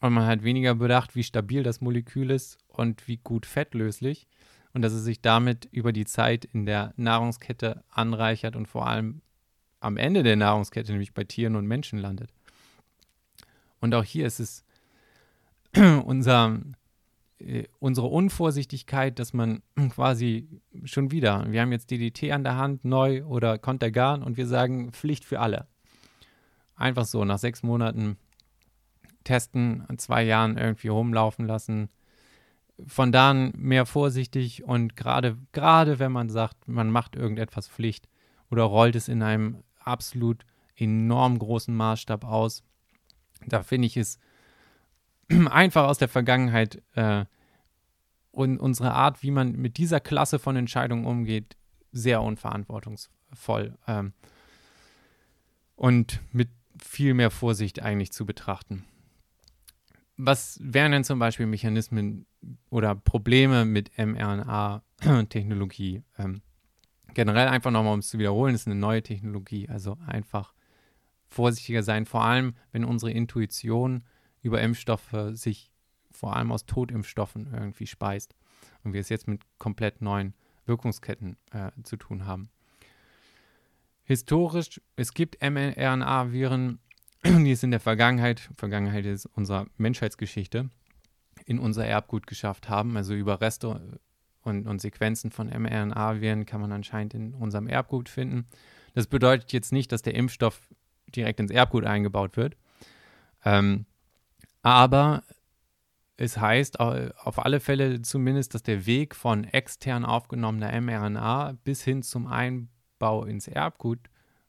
Und man hat weniger bedacht, wie stabil das Molekül ist und wie gut fettlöslich und dass es sich damit über die Zeit in der Nahrungskette anreichert und vor allem am Ende der Nahrungskette, nämlich bei Tieren und Menschen landet. Und auch hier ist es unser, äh, unsere Unvorsichtigkeit, dass man quasi schon wieder, wir haben jetzt DDT an der Hand, neu oder Contergan und wir sagen Pflicht für alle. Einfach so, nach sechs Monaten testen, in zwei Jahren irgendwie rumlaufen lassen. Von da an mehr vorsichtig und gerade, gerade wenn man sagt, man macht irgendetwas Pflicht oder rollt es in einem absolut enorm großen Maßstab aus, da finde ich es einfach aus der Vergangenheit äh, und unsere Art, wie man mit dieser Klasse von Entscheidungen umgeht, sehr unverantwortungsvoll ähm, und mit viel mehr Vorsicht eigentlich zu betrachten was wären denn zum Beispiel Mechanismen oder Probleme mit mRNA-Technologie? Ähm, generell einfach nochmal, um es zu wiederholen, ist eine neue Technologie. Also einfach vorsichtiger sein, vor allem wenn unsere Intuition über Impfstoffe sich vor allem aus Totimpfstoffen irgendwie speist und wir es jetzt mit komplett neuen Wirkungsketten äh, zu tun haben. Historisch, es gibt mRNA-Viren die es in der Vergangenheit, Vergangenheit ist unserer Menschheitsgeschichte, in unser Erbgut geschafft haben. Also über Reste und, und Sequenzen von mRNA-Viren kann man anscheinend in unserem Erbgut finden. Das bedeutet jetzt nicht, dass der Impfstoff direkt ins Erbgut eingebaut wird. Ähm, aber es heißt auf alle Fälle zumindest, dass der Weg von extern aufgenommener mRNA bis hin zum Einbau ins Erbgut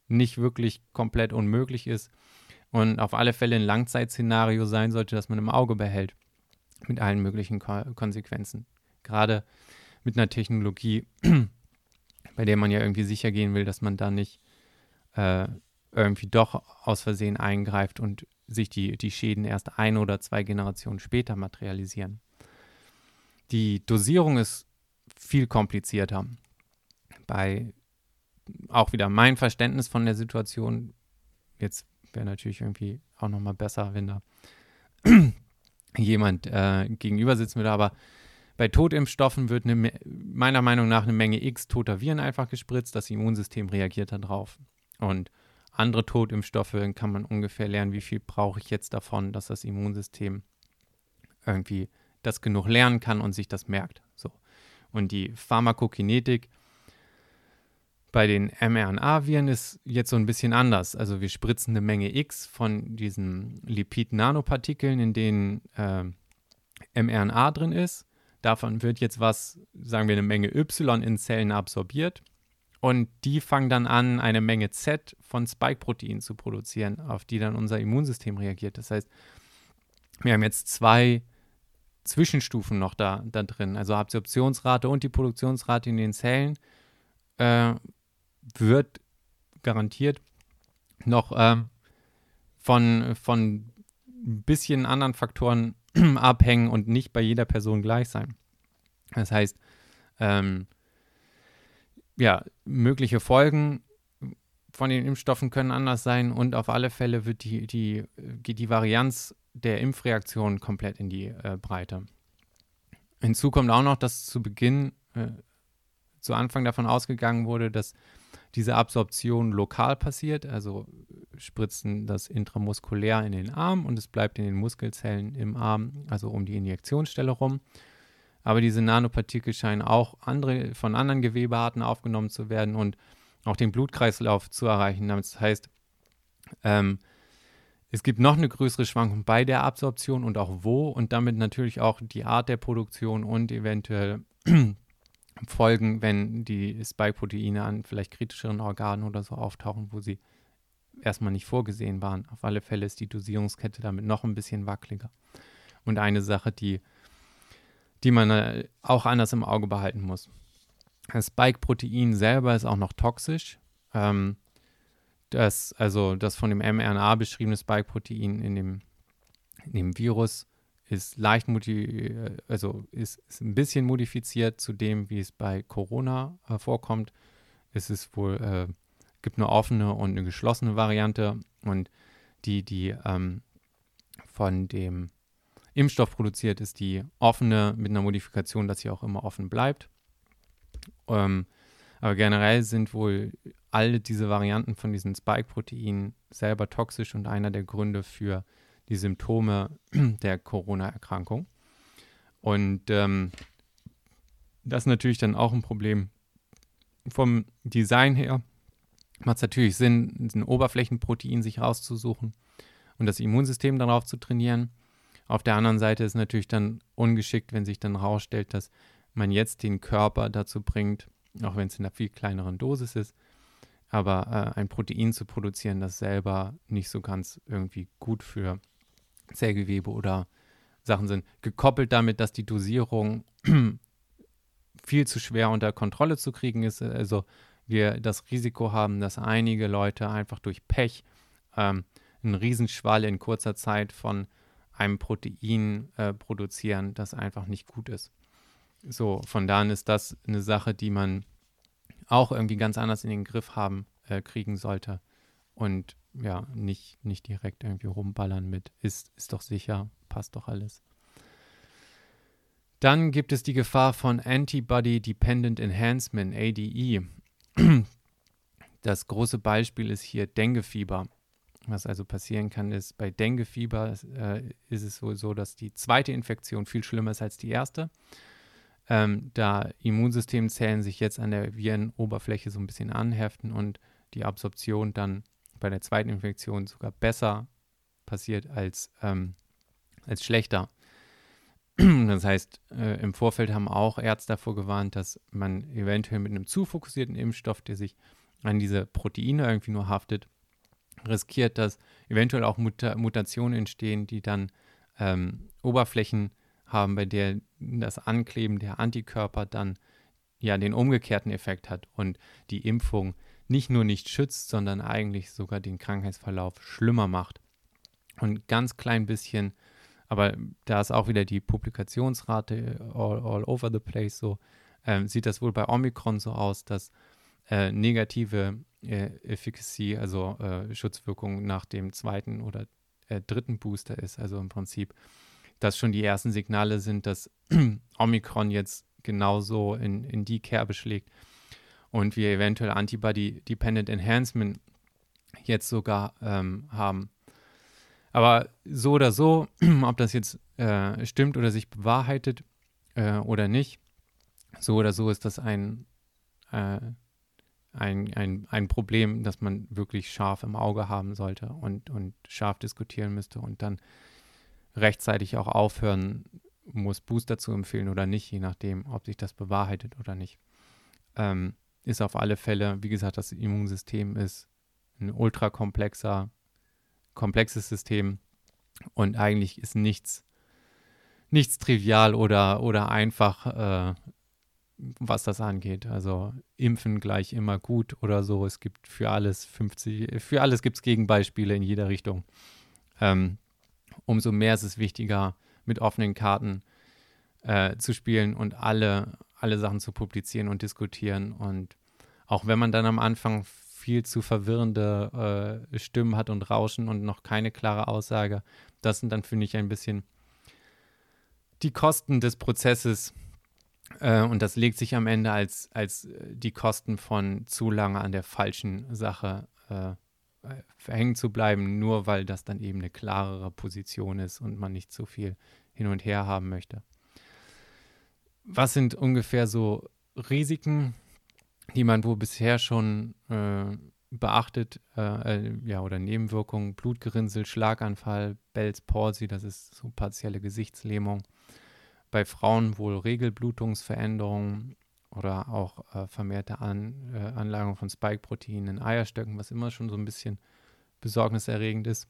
nicht wirklich komplett unmöglich ist und auf alle Fälle ein Langzeitszenario sein sollte, das man im Auge behält. Mit allen möglichen Ko Konsequenzen. Gerade mit einer Technologie, bei der man ja irgendwie sicher gehen will, dass man da nicht äh, irgendwie doch aus Versehen eingreift und sich die, die Schäden erst ein oder zwei Generationen später materialisieren. Die Dosierung ist viel komplizierter. Bei auch wieder mein Verständnis von der Situation, jetzt wäre natürlich irgendwie auch nochmal besser, wenn da jemand äh, gegenüber sitzen würde. Aber bei Totimpfstoffen wird eine, meiner Meinung nach eine Menge X toter Viren einfach gespritzt. Das Immunsystem reagiert darauf. Und andere Totimpfstoffe kann man ungefähr lernen, wie viel brauche ich jetzt davon, dass das Immunsystem irgendwie das genug lernen kann und sich das merkt. So. Und die Pharmakokinetik bei den mRNA-Viren ist jetzt so ein bisschen anders. Also wir spritzen eine Menge X von diesen Lipid-Nanopartikeln, in denen äh, mRNA drin ist. Davon wird jetzt was, sagen wir, eine Menge Y in Zellen absorbiert. Und die fangen dann an, eine Menge Z von Spike-Proteinen zu produzieren, auf die dann unser Immunsystem reagiert. Das heißt, wir haben jetzt zwei Zwischenstufen noch da, da drin. Also Absorptionsrate und die Produktionsrate in den Zellen. Äh, wird garantiert noch ähm, von, von ein bisschen anderen Faktoren abhängen und nicht bei jeder Person gleich sein. Das heißt, ähm, ja, mögliche Folgen von den Impfstoffen können anders sein und auf alle Fälle wird die, die, geht die Varianz der Impfreaktion komplett in die äh, Breite. Hinzu kommt auch noch, dass zu Beginn, äh, zu Anfang davon ausgegangen wurde, dass diese Absorption lokal passiert, also spritzen das intramuskulär in den Arm und es bleibt in den Muskelzellen im Arm, also um die Injektionsstelle rum. Aber diese Nanopartikel scheinen auch andere, von anderen Gewebearten aufgenommen zu werden und auch den Blutkreislauf zu erreichen. Das heißt, ähm, es gibt noch eine größere Schwankung bei der Absorption und auch wo und damit natürlich auch die Art der Produktion und eventuell Folgen, wenn die Spike-Proteine an vielleicht kritischeren Organen oder so auftauchen, wo sie erstmal nicht vorgesehen waren. Auf alle Fälle ist die Dosierungskette damit noch ein bisschen wackeliger. Und eine Sache, die, die man äh, auch anders im Auge behalten muss. Das Spike-Protein selber ist auch noch toxisch. Ähm, das, also das von dem mRNA beschriebene Spike-Protein in dem, in dem Virus ist leicht also ist, ist, ein bisschen modifiziert zu dem, wie es bei Corona äh, vorkommt. Es ist wohl, äh, gibt eine offene und eine geschlossene Variante und die, die ähm, von dem Impfstoff produziert ist, die offene mit einer Modifikation, dass sie auch immer offen bleibt. Ähm, aber generell sind wohl alle diese Varianten von diesen Spike-Proteinen selber toxisch und einer der Gründe für die Symptome der Corona-Erkrankung. Und ähm, das ist natürlich dann auch ein Problem. Vom Design her macht es natürlich Sinn, ein Oberflächenprotein sich rauszusuchen und das Immunsystem darauf zu trainieren. Auf der anderen Seite ist es natürlich dann ungeschickt, wenn sich dann herausstellt, dass man jetzt den Körper dazu bringt, auch wenn es in einer viel kleineren Dosis ist, aber äh, ein Protein zu produzieren, das selber nicht so ganz irgendwie gut für Zellgewebe oder Sachen sind. Gekoppelt damit, dass die Dosierung viel zu schwer unter Kontrolle zu kriegen ist. Also wir das Risiko haben, dass einige Leute einfach durch Pech ähm, einen Riesenschwall in kurzer Zeit von einem Protein äh, produzieren, das einfach nicht gut ist. So, von daher ist das eine Sache, die man auch irgendwie ganz anders in den Griff haben, äh, kriegen sollte. Und ja, nicht, nicht direkt irgendwie rumballern mit, ist, ist doch sicher, passt doch alles. Dann gibt es die Gefahr von Antibody Dependent Enhancement, ADE. Das große Beispiel ist hier Denguefieber. Was also passieren kann, ist, bei Denguefieber äh, ist es wohl so, dass die zweite Infektion viel schlimmer ist als die erste. Ähm, da Immunsystemzellen sich jetzt an der Virenoberfläche so ein bisschen anheften und die Absorption dann bei der zweiten Infektion sogar besser passiert als, ähm, als schlechter. Das heißt, äh, im Vorfeld haben auch Ärzte davor gewarnt, dass man eventuell mit einem zu fokussierten Impfstoff, der sich an diese Proteine irgendwie nur haftet, riskiert, dass eventuell auch Muta Mutationen entstehen, die dann ähm, Oberflächen haben, bei der das Ankleben der Antikörper dann ja den umgekehrten Effekt hat und die Impfung nicht nur nicht schützt, sondern eigentlich sogar den Krankheitsverlauf schlimmer macht. Und ganz klein bisschen, aber da ist auch wieder die Publikationsrate all, all over the place so, äh, sieht das wohl bei Omikron so aus, dass äh, negative äh, Efficacy, also äh, Schutzwirkung nach dem zweiten oder äh, dritten Booster ist. Also im Prinzip, dass schon die ersten Signale sind, dass Omikron jetzt genauso in, in die Kerbe schlägt und wir eventuell Antibody-Dependent Enhancement jetzt sogar ähm, haben. Aber so oder so, ob das jetzt äh, stimmt oder sich bewahrheitet äh, oder nicht, so oder so ist das ein, äh, ein, ein, ein Problem, das man wirklich scharf im Auge haben sollte und, und scharf diskutieren müsste und dann rechtzeitig auch aufhören muss, Booster zu empfehlen oder nicht, je nachdem, ob sich das bewahrheitet oder nicht. Ähm, ist auf alle Fälle, wie gesagt, das Immunsystem ist ein ultra komplexer, komplexes System und eigentlich ist nichts, nichts trivial oder, oder einfach, äh, was das angeht. Also impfen gleich immer gut oder so. Es gibt für alles 50, für alles gibt es Gegenbeispiele in jeder Richtung. Ähm, umso mehr ist es wichtiger, mit offenen Karten äh, zu spielen und alle alle Sachen zu publizieren und diskutieren. Und auch wenn man dann am Anfang viel zu verwirrende äh, Stimmen hat und Rauschen und noch keine klare Aussage. Das sind dann, finde ich, ein bisschen die Kosten des Prozesses. Äh, und das legt sich am Ende als, als äh, die Kosten von zu lange an der falschen Sache äh, verhängen zu bleiben, nur weil das dann eben eine klarere Position ist und man nicht so viel hin und her haben möchte. Was sind ungefähr so Risiken, die man wohl bisher schon äh, beachtet, äh, äh, ja, oder Nebenwirkungen, Blutgerinnsel, Schlaganfall, Bell's Palsy, das ist so partielle Gesichtslähmung. Bei Frauen wohl Regelblutungsveränderungen oder auch äh, vermehrte An, äh, Anlagerung von Spike-Proteinen in Eierstöcken, was immer schon so ein bisschen besorgniserregend ist.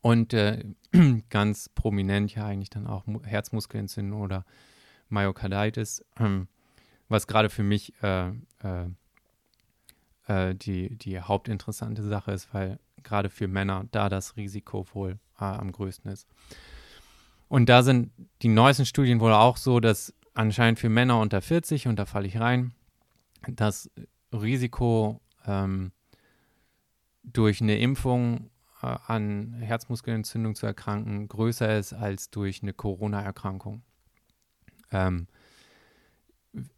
Und äh, ganz prominent ja eigentlich dann auch Herzmuskelentzündung oder Myokarditis, ähm, was gerade für mich äh, äh, äh, die, die hauptinteressante Sache ist, weil gerade für Männer da das Risiko wohl am größten ist. Und da sind die neuesten Studien wohl auch so, dass anscheinend für Männer unter 40, und da falle ich rein, das Risiko ähm, durch eine Impfung äh, an Herzmuskelentzündung zu erkranken größer ist als durch eine Corona-Erkrankung. Ähm,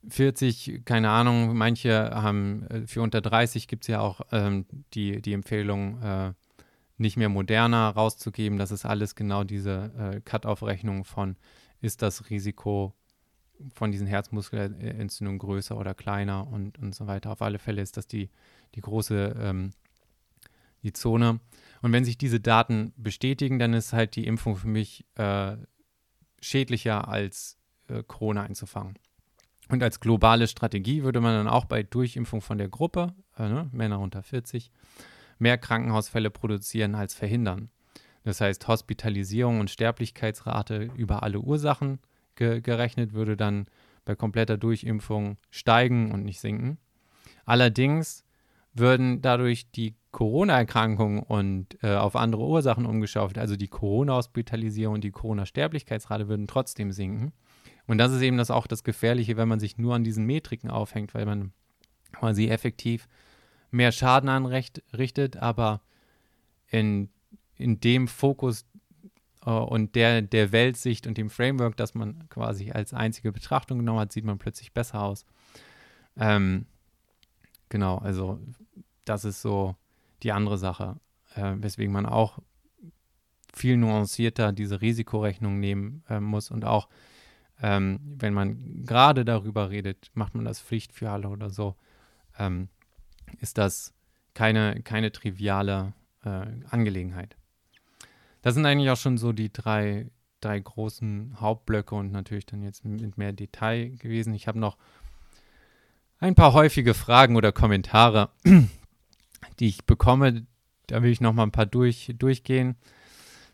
40, keine Ahnung, manche haben äh, für unter 30 gibt es ja auch ähm, die, die Empfehlung, äh, nicht mehr moderner rauszugeben. Das ist alles genau diese äh, Cut-Off-Rechnung von, ist das Risiko von diesen Herzmuskelentzündungen größer oder kleiner und, und so weiter. Auf alle Fälle ist das die, die große ähm, die Zone. Und wenn sich diese Daten bestätigen, dann ist halt die Impfung für mich äh, schädlicher als äh, Corona einzufangen. Und als globale Strategie würde man dann auch bei Durchimpfung von der Gruppe, äh, ne, Männer unter 40, mehr Krankenhausfälle produzieren als verhindern. Das heißt, Hospitalisierung und Sterblichkeitsrate über alle Ursachen ge gerechnet würde dann bei kompletter Durchimpfung steigen und nicht sinken. Allerdings würden dadurch die Corona-Erkrankungen und äh, auf andere Ursachen umgeschaut, also die Corona-Hospitalisierung und die Corona-Sterblichkeitsrate würden trotzdem sinken. Und das ist eben das auch das Gefährliche, wenn man sich nur an diesen Metriken aufhängt, weil man quasi effektiv mehr Schaden anrichtet, aber in, in dem Fokus äh, und der, der Weltsicht und dem Framework, das man quasi als einzige Betrachtung genommen hat, sieht man plötzlich besser aus. Ähm, genau, also das ist so die andere Sache, äh, weswegen man auch viel nuancierter diese Risikorechnung nehmen äh, muss und auch ähm, wenn man gerade darüber redet, macht man das Pflicht für alle oder so, ähm, ist das keine, keine triviale äh, Angelegenheit. Das sind eigentlich auch schon so die drei, drei großen Hauptblöcke und natürlich dann jetzt mit mehr Detail gewesen. Ich habe noch ein paar häufige Fragen oder Kommentare, die ich bekomme. Da will ich noch mal ein paar durch, durchgehen.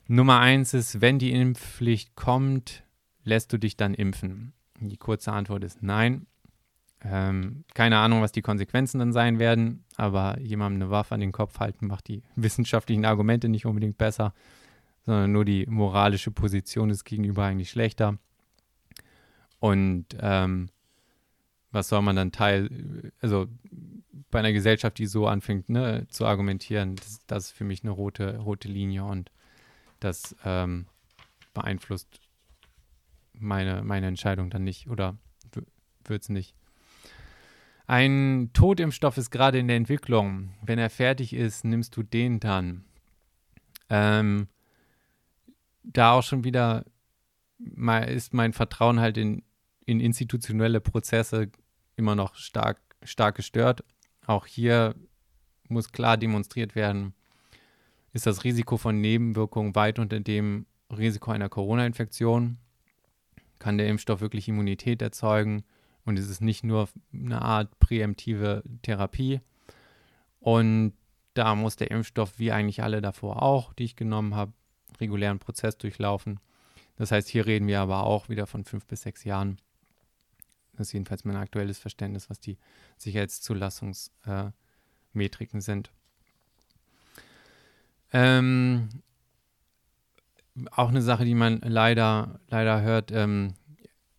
Nummer eins ist, wenn die Impfpflicht kommt, lässt du dich dann impfen? Die kurze Antwort ist nein. Ähm, keine Ahnung, was die Konsequenzen dann sein werden, aber jemandem eine Waffe an den Kopf halten macht die wissenschaftlichen Argumente nicht unbedingt besser, sondern nur die moralische Position ist gegenüber eigentlich schlechter. Und ähm, was soll man dann teil, also bei einer Gesellschaft, die so anfängt ne, zu argumentieren, das, das, ist für mich eine rote, rote Linie und das ähm, beeinflusst meine, meine Entscheidung dann nicht oder wird es nicht. Ein Totimpfstoff ist gerade in der Entwicklung. Wenn er fertig ist, nimmst du den dann. Ähm, da auch schon wieder ist mein Vertrauen halt in, in institutionelle Prozesse immer noch stark, stark gestört. Auch hier muss klar demonstriert werden, ist das Risiko von Nebenwirkungen weit unter dem Risiko einer Corona-Infektion. Kann der Impfstoff wirklich Immunität erzeugen? Und es ist nicht nur eine Art präemptive Therapie. Und da muss der Impfstoff, wie eigentlich alle davor auch, die ich genommen habe, regulären Prozess durchlaufen. Das heißt, hier reden wir aber auch wieder von fünf bis sechs Jahren. Das ist jedenfalls mein aktuelles Verständnis, was die Sicherheitszulassungsmetriken äh, sind. Ähm, auch eine Sache, die man leider, leider hört, ähm,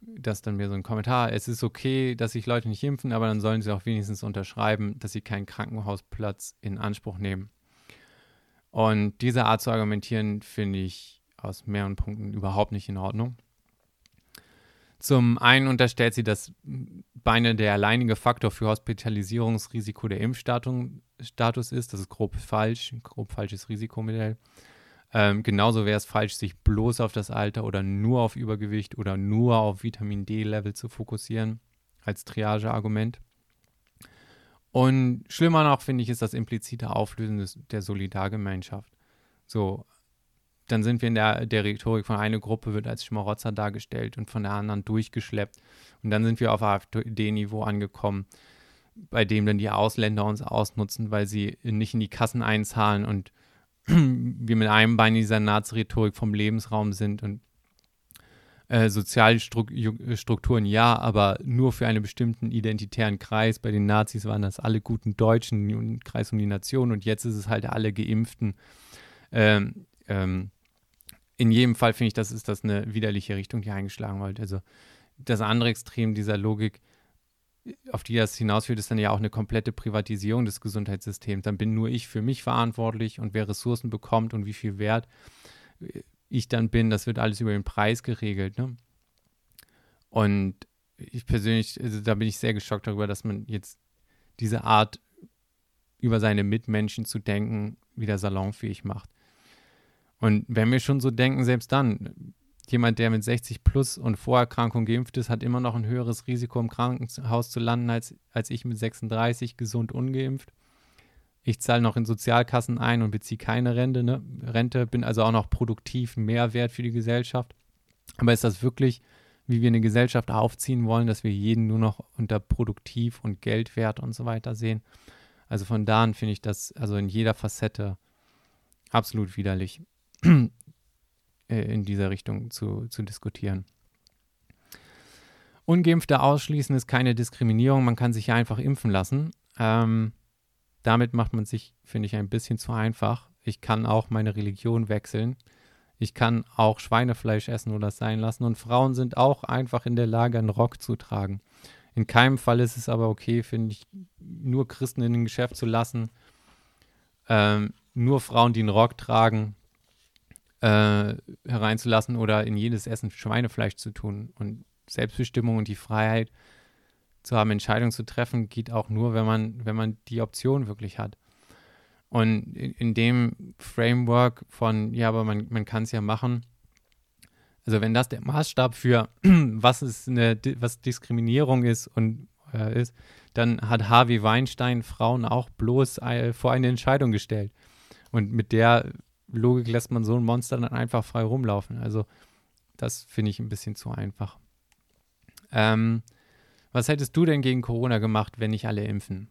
das ist dann mir so ein Kommentar, es ist okay, dass sich Leute nicht impfen, aber dann sollen sie auch wenigstens unterschreiben, dass sie keinen Krankenhausplatz in Anspruch nehmen. Und diese Art zu argumentieren finde ich aus mehreren Punkten überhaupt nicht in Ordnung. Zum einen unterstellt sie, dass Beine der alleinige Faktor für Hospitalisierungsrisiko der Impfstatus ist. Das ist grob falsch, grob falsches Risikomodell. Ähm, genauso wäre es falsch, sich bloß auf das Alter oder nur auf Übergewicht oder nur auf Vitamin D-Level zu fokussieren als Triage-Argument. Und schlimmer noch, finde ich, ist das implizite Auflösen des, der Solidargemeinschaft. So, dann sind wir in der, der Rhetorik von einer Gruppe wird als Schmarotzer dargestellt und von der anderen durchgeschleppt. Und dann sind wir auf AfD-Niveau angekommen, bei dem dann die Ausländer uns ausnutzen, weil sie nicht in die Kassen einzahlen und wir mit einem Bein in dieser Nazi-Rhetorik vom Lebensraum sind und äh, Sozialstrukturen ja, aber nur für einen bestimmten identitären Kreis. Bei den Nazis waren das alle guten Deutschen, ein Kreis um die Nation und jetzt ist es halt alle Geimpften. Ähm, ähm, in jedem Fall finde ich, das ist das eine widerliche Richtung, die eingeschlagen wird. Also das andere Extrem dieser Logik auf die das hinausführt, ist dann ja auch eine komplette Privatisierung des Gesundheitssystems. Dann bin nur ich für mich verantwortlich und wer Ressourcen bekommt und wie viel Wert ich dann bin, das wird alles über den Preis geregelt. Ne? Und ich persönlich, also da bin ich sehr geschockt darüber, dass man jetzt diese Art über seine Mitmenschen zu denken wieder salonfähig macht. Und wenn wir schon so denken, selbst dann, jemand, der mit 60 plus und Vorerkrankung geimpft ist, hat immer noch ein höheres Risiko, im Krankenhaus zu landen, als, als ich mit 36 gesund ungeimpft. Ich zahle noch in Sozialkassen ein und beziehe keine Rente, ne? Rente, bin also auch noch produktiv, Mehrwert für die Gesellschaft. Aber ist das wirklich, wie wir eine Gesellschaft aufziehen wollen, dass wir jeden nur noch unter produktiv und Geldwert und so weiter sehen? Also von da an finde ich das also in jeder Facette absolut widerlich. Äh, in dieser Richtung zu, zu diskutieren. Ungeimpfte ausschließen ist keine Diskriminierung, man kann sich ja einfach impfen lassen. Ähm, damit macht man sich, finde ich, ein bisschen zu einfach. Ich kann auch meine Religion wechseln. Ich kann auch Schweinefleisch essen oder sein lassen. Und Frauen sind auch einfach in der Lage, einen Rock zu tragen. In keinem Fall ist es aber okay, finde ich, nur Christen in ein Geschäft zu lassen. Ähm, nur Frauen, die einen Rock tragen, äh, hereinzulassen oder in jedes Essen Schweinefleisch zu tun. Und Selbstbestimmung und die Freiheit zu haben, Entscheidungen zu treffen, geht auch nur, wenn man, wenn man die Option wirklich hat. Und in, in dem Framework von, ja, aber man, man kann es ja machen, also wenn das der Maßstab für was ist eine, was Diskriminierung ist und äh, ist, dann hat Harvey Weinstein Frauen auch bloß äh, vor eine Entscheidung gestellt. Und mit der Logik lässt man so ein Monster dann einfach frei rumlaufen. Also das finde ich ein bisschen zu einfach. Ähm, was hättest du denn gegen Corona gemacht, wenn nicht alle impfen?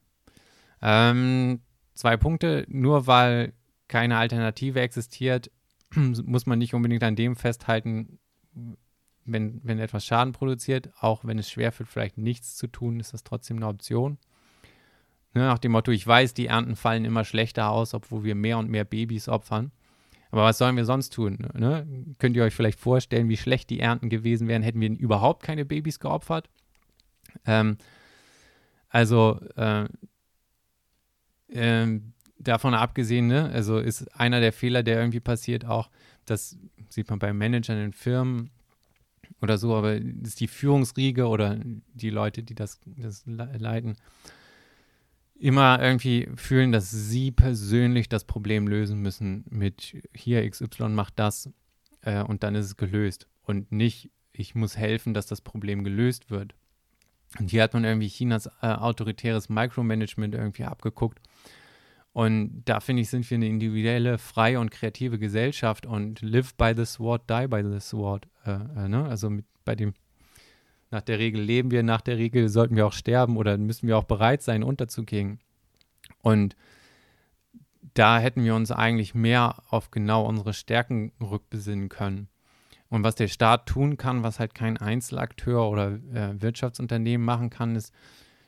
Ähm, zwei Punkte. Nur weil keine Alternative existiert, muss man nicht unbedingt an dem festhalten, wenn, wenn etwas Schaden produziert. Auch wenn es schwerfällt, vielleicht nichts zu tun, ist das trotzdem eine Option. Ne, nach dem Motto, ich weiß, die Ernten fallen immer schlechter aus, obwohl wir mehr und mehr Babys opfern. Aber was sollen wir sonst tun? Ne? Könnt ihr euch vielleicht vorstellen, wie schlecht die Ernten gewesen wären, hätten wir überhaupt keine Babys geopfert? Ähm, also äh, äh, davon abgesehen, ne, also ist einer der Fehler, der irgendwie passiert, auch, das sieht man bei Managern in Firmen oder so, aber ist die Führungsriege oder die Leute, die das, das leiten, immer irgendwie fühlen, dass sie persönlich das Problem lösen müssen mit hier XY macht das äh, und dann ist es gelöst und nicht ich muss helfen, dass das Problem gelöst wird. Und hier hat man irgendwie Chinas äh, autoritäres Micromanagement irgendwie abgeguckt. Und da finde ich, sind wir eine individuelle, freie und kreative Gesellschaft und live by the sword, die by the sword. Äh, äh, ne? Also mit, bei dem nach der Regel leben wir, nach der Regel sollten wir auch sterben oder müssen wir auch bereit sein, unterzugehen. Und da hätten wir uns eigentlich mehr auf genau unsere Stärken rückbesinnen können. Und was der Staat tun kann, was halt kein Einzelakteur oder äh, Wirtschaftsunternehmen machen kann, ist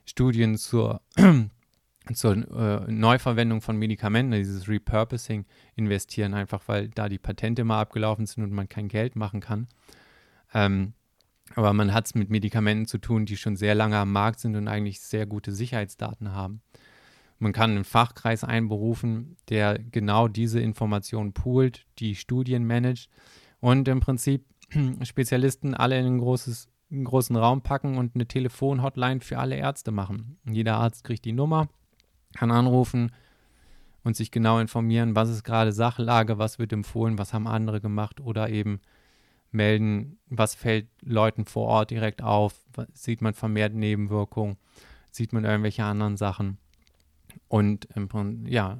Studien zur, zur äh, Neuverwendung von Medikamenten, dieses Repurposing, investieren, einfach weil da die Patente mal abgelaufen sind und man kein Geld machen kann. Ähm, Aber man hat es mit Medikamenten zu tun, die schon sehr lange am Markt sind und eigentlich sehr gute Sicherheitsdaten haben. Man kann einen Fachkreis einberufen, der genau diese Informationen poolt, die Studien managt und im Prinzip Spezialisten alle in ein großes, einen großen Raum packen und eine Telefonhotline für alle Ärzte machen. Jeder Arzt kriegt die Nummer, kann anrufen und sich genau informieren, was ist gerade Sachlage, was wird empfohlen, was haben andere gemacht oder eben melden, was fällt Leuten vor Ort direkt auf, sieht man vermehrt Nebenwirkungen, sieht man irgendwelche anderen Sachen? Und ja,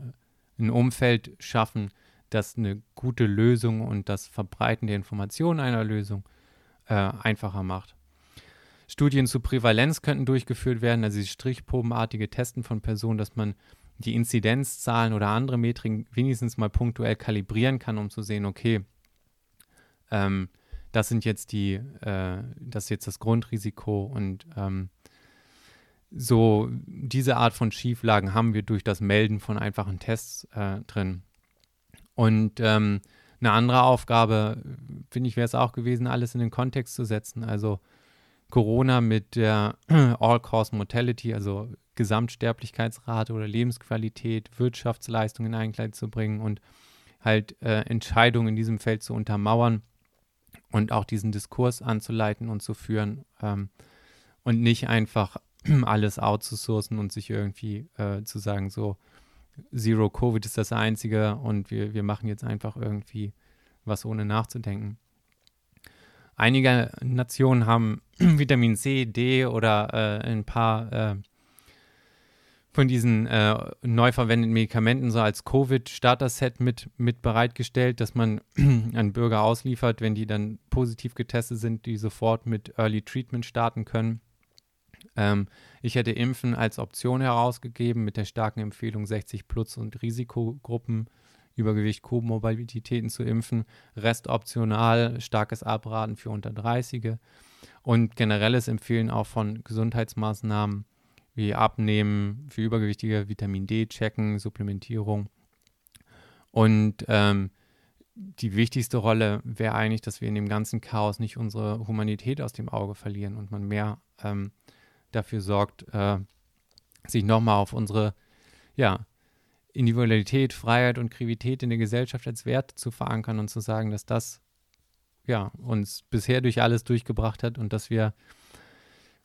ein Umfeld schaffen, das eine gute Lösung und das Verbreiten der Informationen einer Lösung äh, einfacher macht. Studien zu Prävalenz könnten durchgeführt werden, also strichprobenartige Testen von Personen, dass man die Inzidenzzahlen oder andere Metriken wenigstens mal punktuell kalibrieren kann, um zu sehen, okay, ähm, das sind jetzt die, äh, das ist jetzt das Grundrisiko und ähm, so diese Art von Schieflagen haben wir durch das Melden von einfachen Tests äh, drin. Und ähm, eine andere Aufgabe, finde ich, wäre es auch gewesen, alles in den Kontext zu setzen. Also Corona mit der All-Cause Mortality, also Gesamtsterblichkeitsrate oder Lebensqualität, Wirtschaftsleistung in Einkleid zu bringen und halt äh, Entscheidungen in diesem Feld zu untermauern und auch diesen Diskurs anzuleiten und zu führen ähm, und nicht einfach alles outzusourcen und sich irgendwie äh, zu sagen, so Zero Covid ist das Einzige und wir, wir machen jetzt einfach irgendwie was ohne nachzudenken. Einige Nationen haben Vitamin C, D oder äh, ein paar äh, von diesen äh, neu verwendeten Medikamenten so als Covid-Starter-Set mit, mit bereitgestellt, dass man an Bürger ausliefert, wenn die dann positiv getestet sind, die sofort mit Early Treatment starten können. Ähm, ich hätte Impfen als Option herausgegeben mit der starken Empfehlung 60 plus und Risikogruppen, Übergewicht, Komorbidität zu impfen. Rest optional, starkes Abraten für unter 30 und generelles Empfehlen auch von Gesundheitsmaßnahmen wie Abnehmen für Übergewichtige, Vitamin D checken, Supplementierung. Und ähm, die wichtigste Rolle wäre eigentlich, dass wir in dem ganzen Chaos nicht unsere Humanität aus dem Auge verlieren und man mehr ähm, dafür sorgt, äh, sich nochmal auf unsere ja, Individualität, Freiheit und Kreativität in der Gesellschaft als Wert zu verankern und zu sagen, dass das ja, uns bisher durch alles durchgebracht hat und dass wir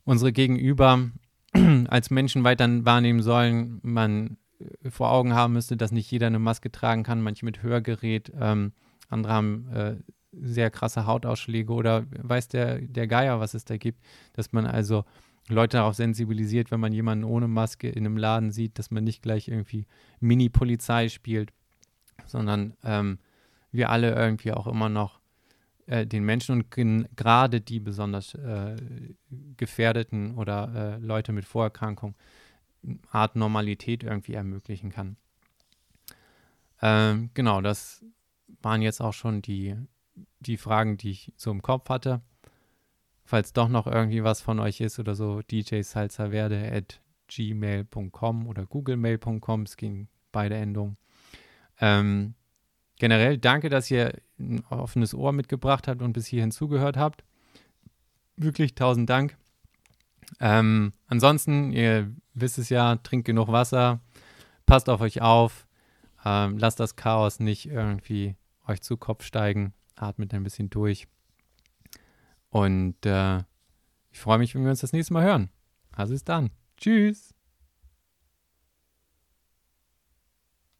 unsere Gegenüber als Menschen weiter wahrnehmen sollen, man äh, vor Augen haben müsste, dass nicht jeder eine Maske tragen kann, manche mit Hörgerät, ähm, andere haben äh, sehr krasse Hautausschläge oder weiß der, der Geier, was es da gibt, dass man also Leute darauf sensibilisiert, wenn man jemanden ohne Maske in einem Laden sieht, dass man nicht gleich irgendwie Mini-Polizei spielt, sondern ähm, wir alle irgendwie auch immer noch äh, den Menschen und gerade die besonders äh, gefährdeten oder äh, Leute mit Vorerkrankung Art Normalität irgendwie ermöglichen kann. Ähm, genau, das waren jetzt auch schon die, die Fragen, die ich so im Kopf hatte. Falls doch noch irgendwie was von euch ist oder so, djsalzaverde at gmail.com oder googlemail.com, es gehen beide Endungen. Ähm, generell danke, dass ihr ein offenes Ohr mitgebracht habt und bis hierhin zugehört habt. Wirklich tausend Dank. Ähm, ansonsten, ihr wisst es ja, trinkt genug Wasser, passt auf euch auf, ähm, lasst das Chaos nicht irgendwie euch zu Kopf steigen, atmet ein bisschen durch. Und äh, ich freue mich, wenn wir uns das nächste Mal hören. Also bis dann. Tschüss.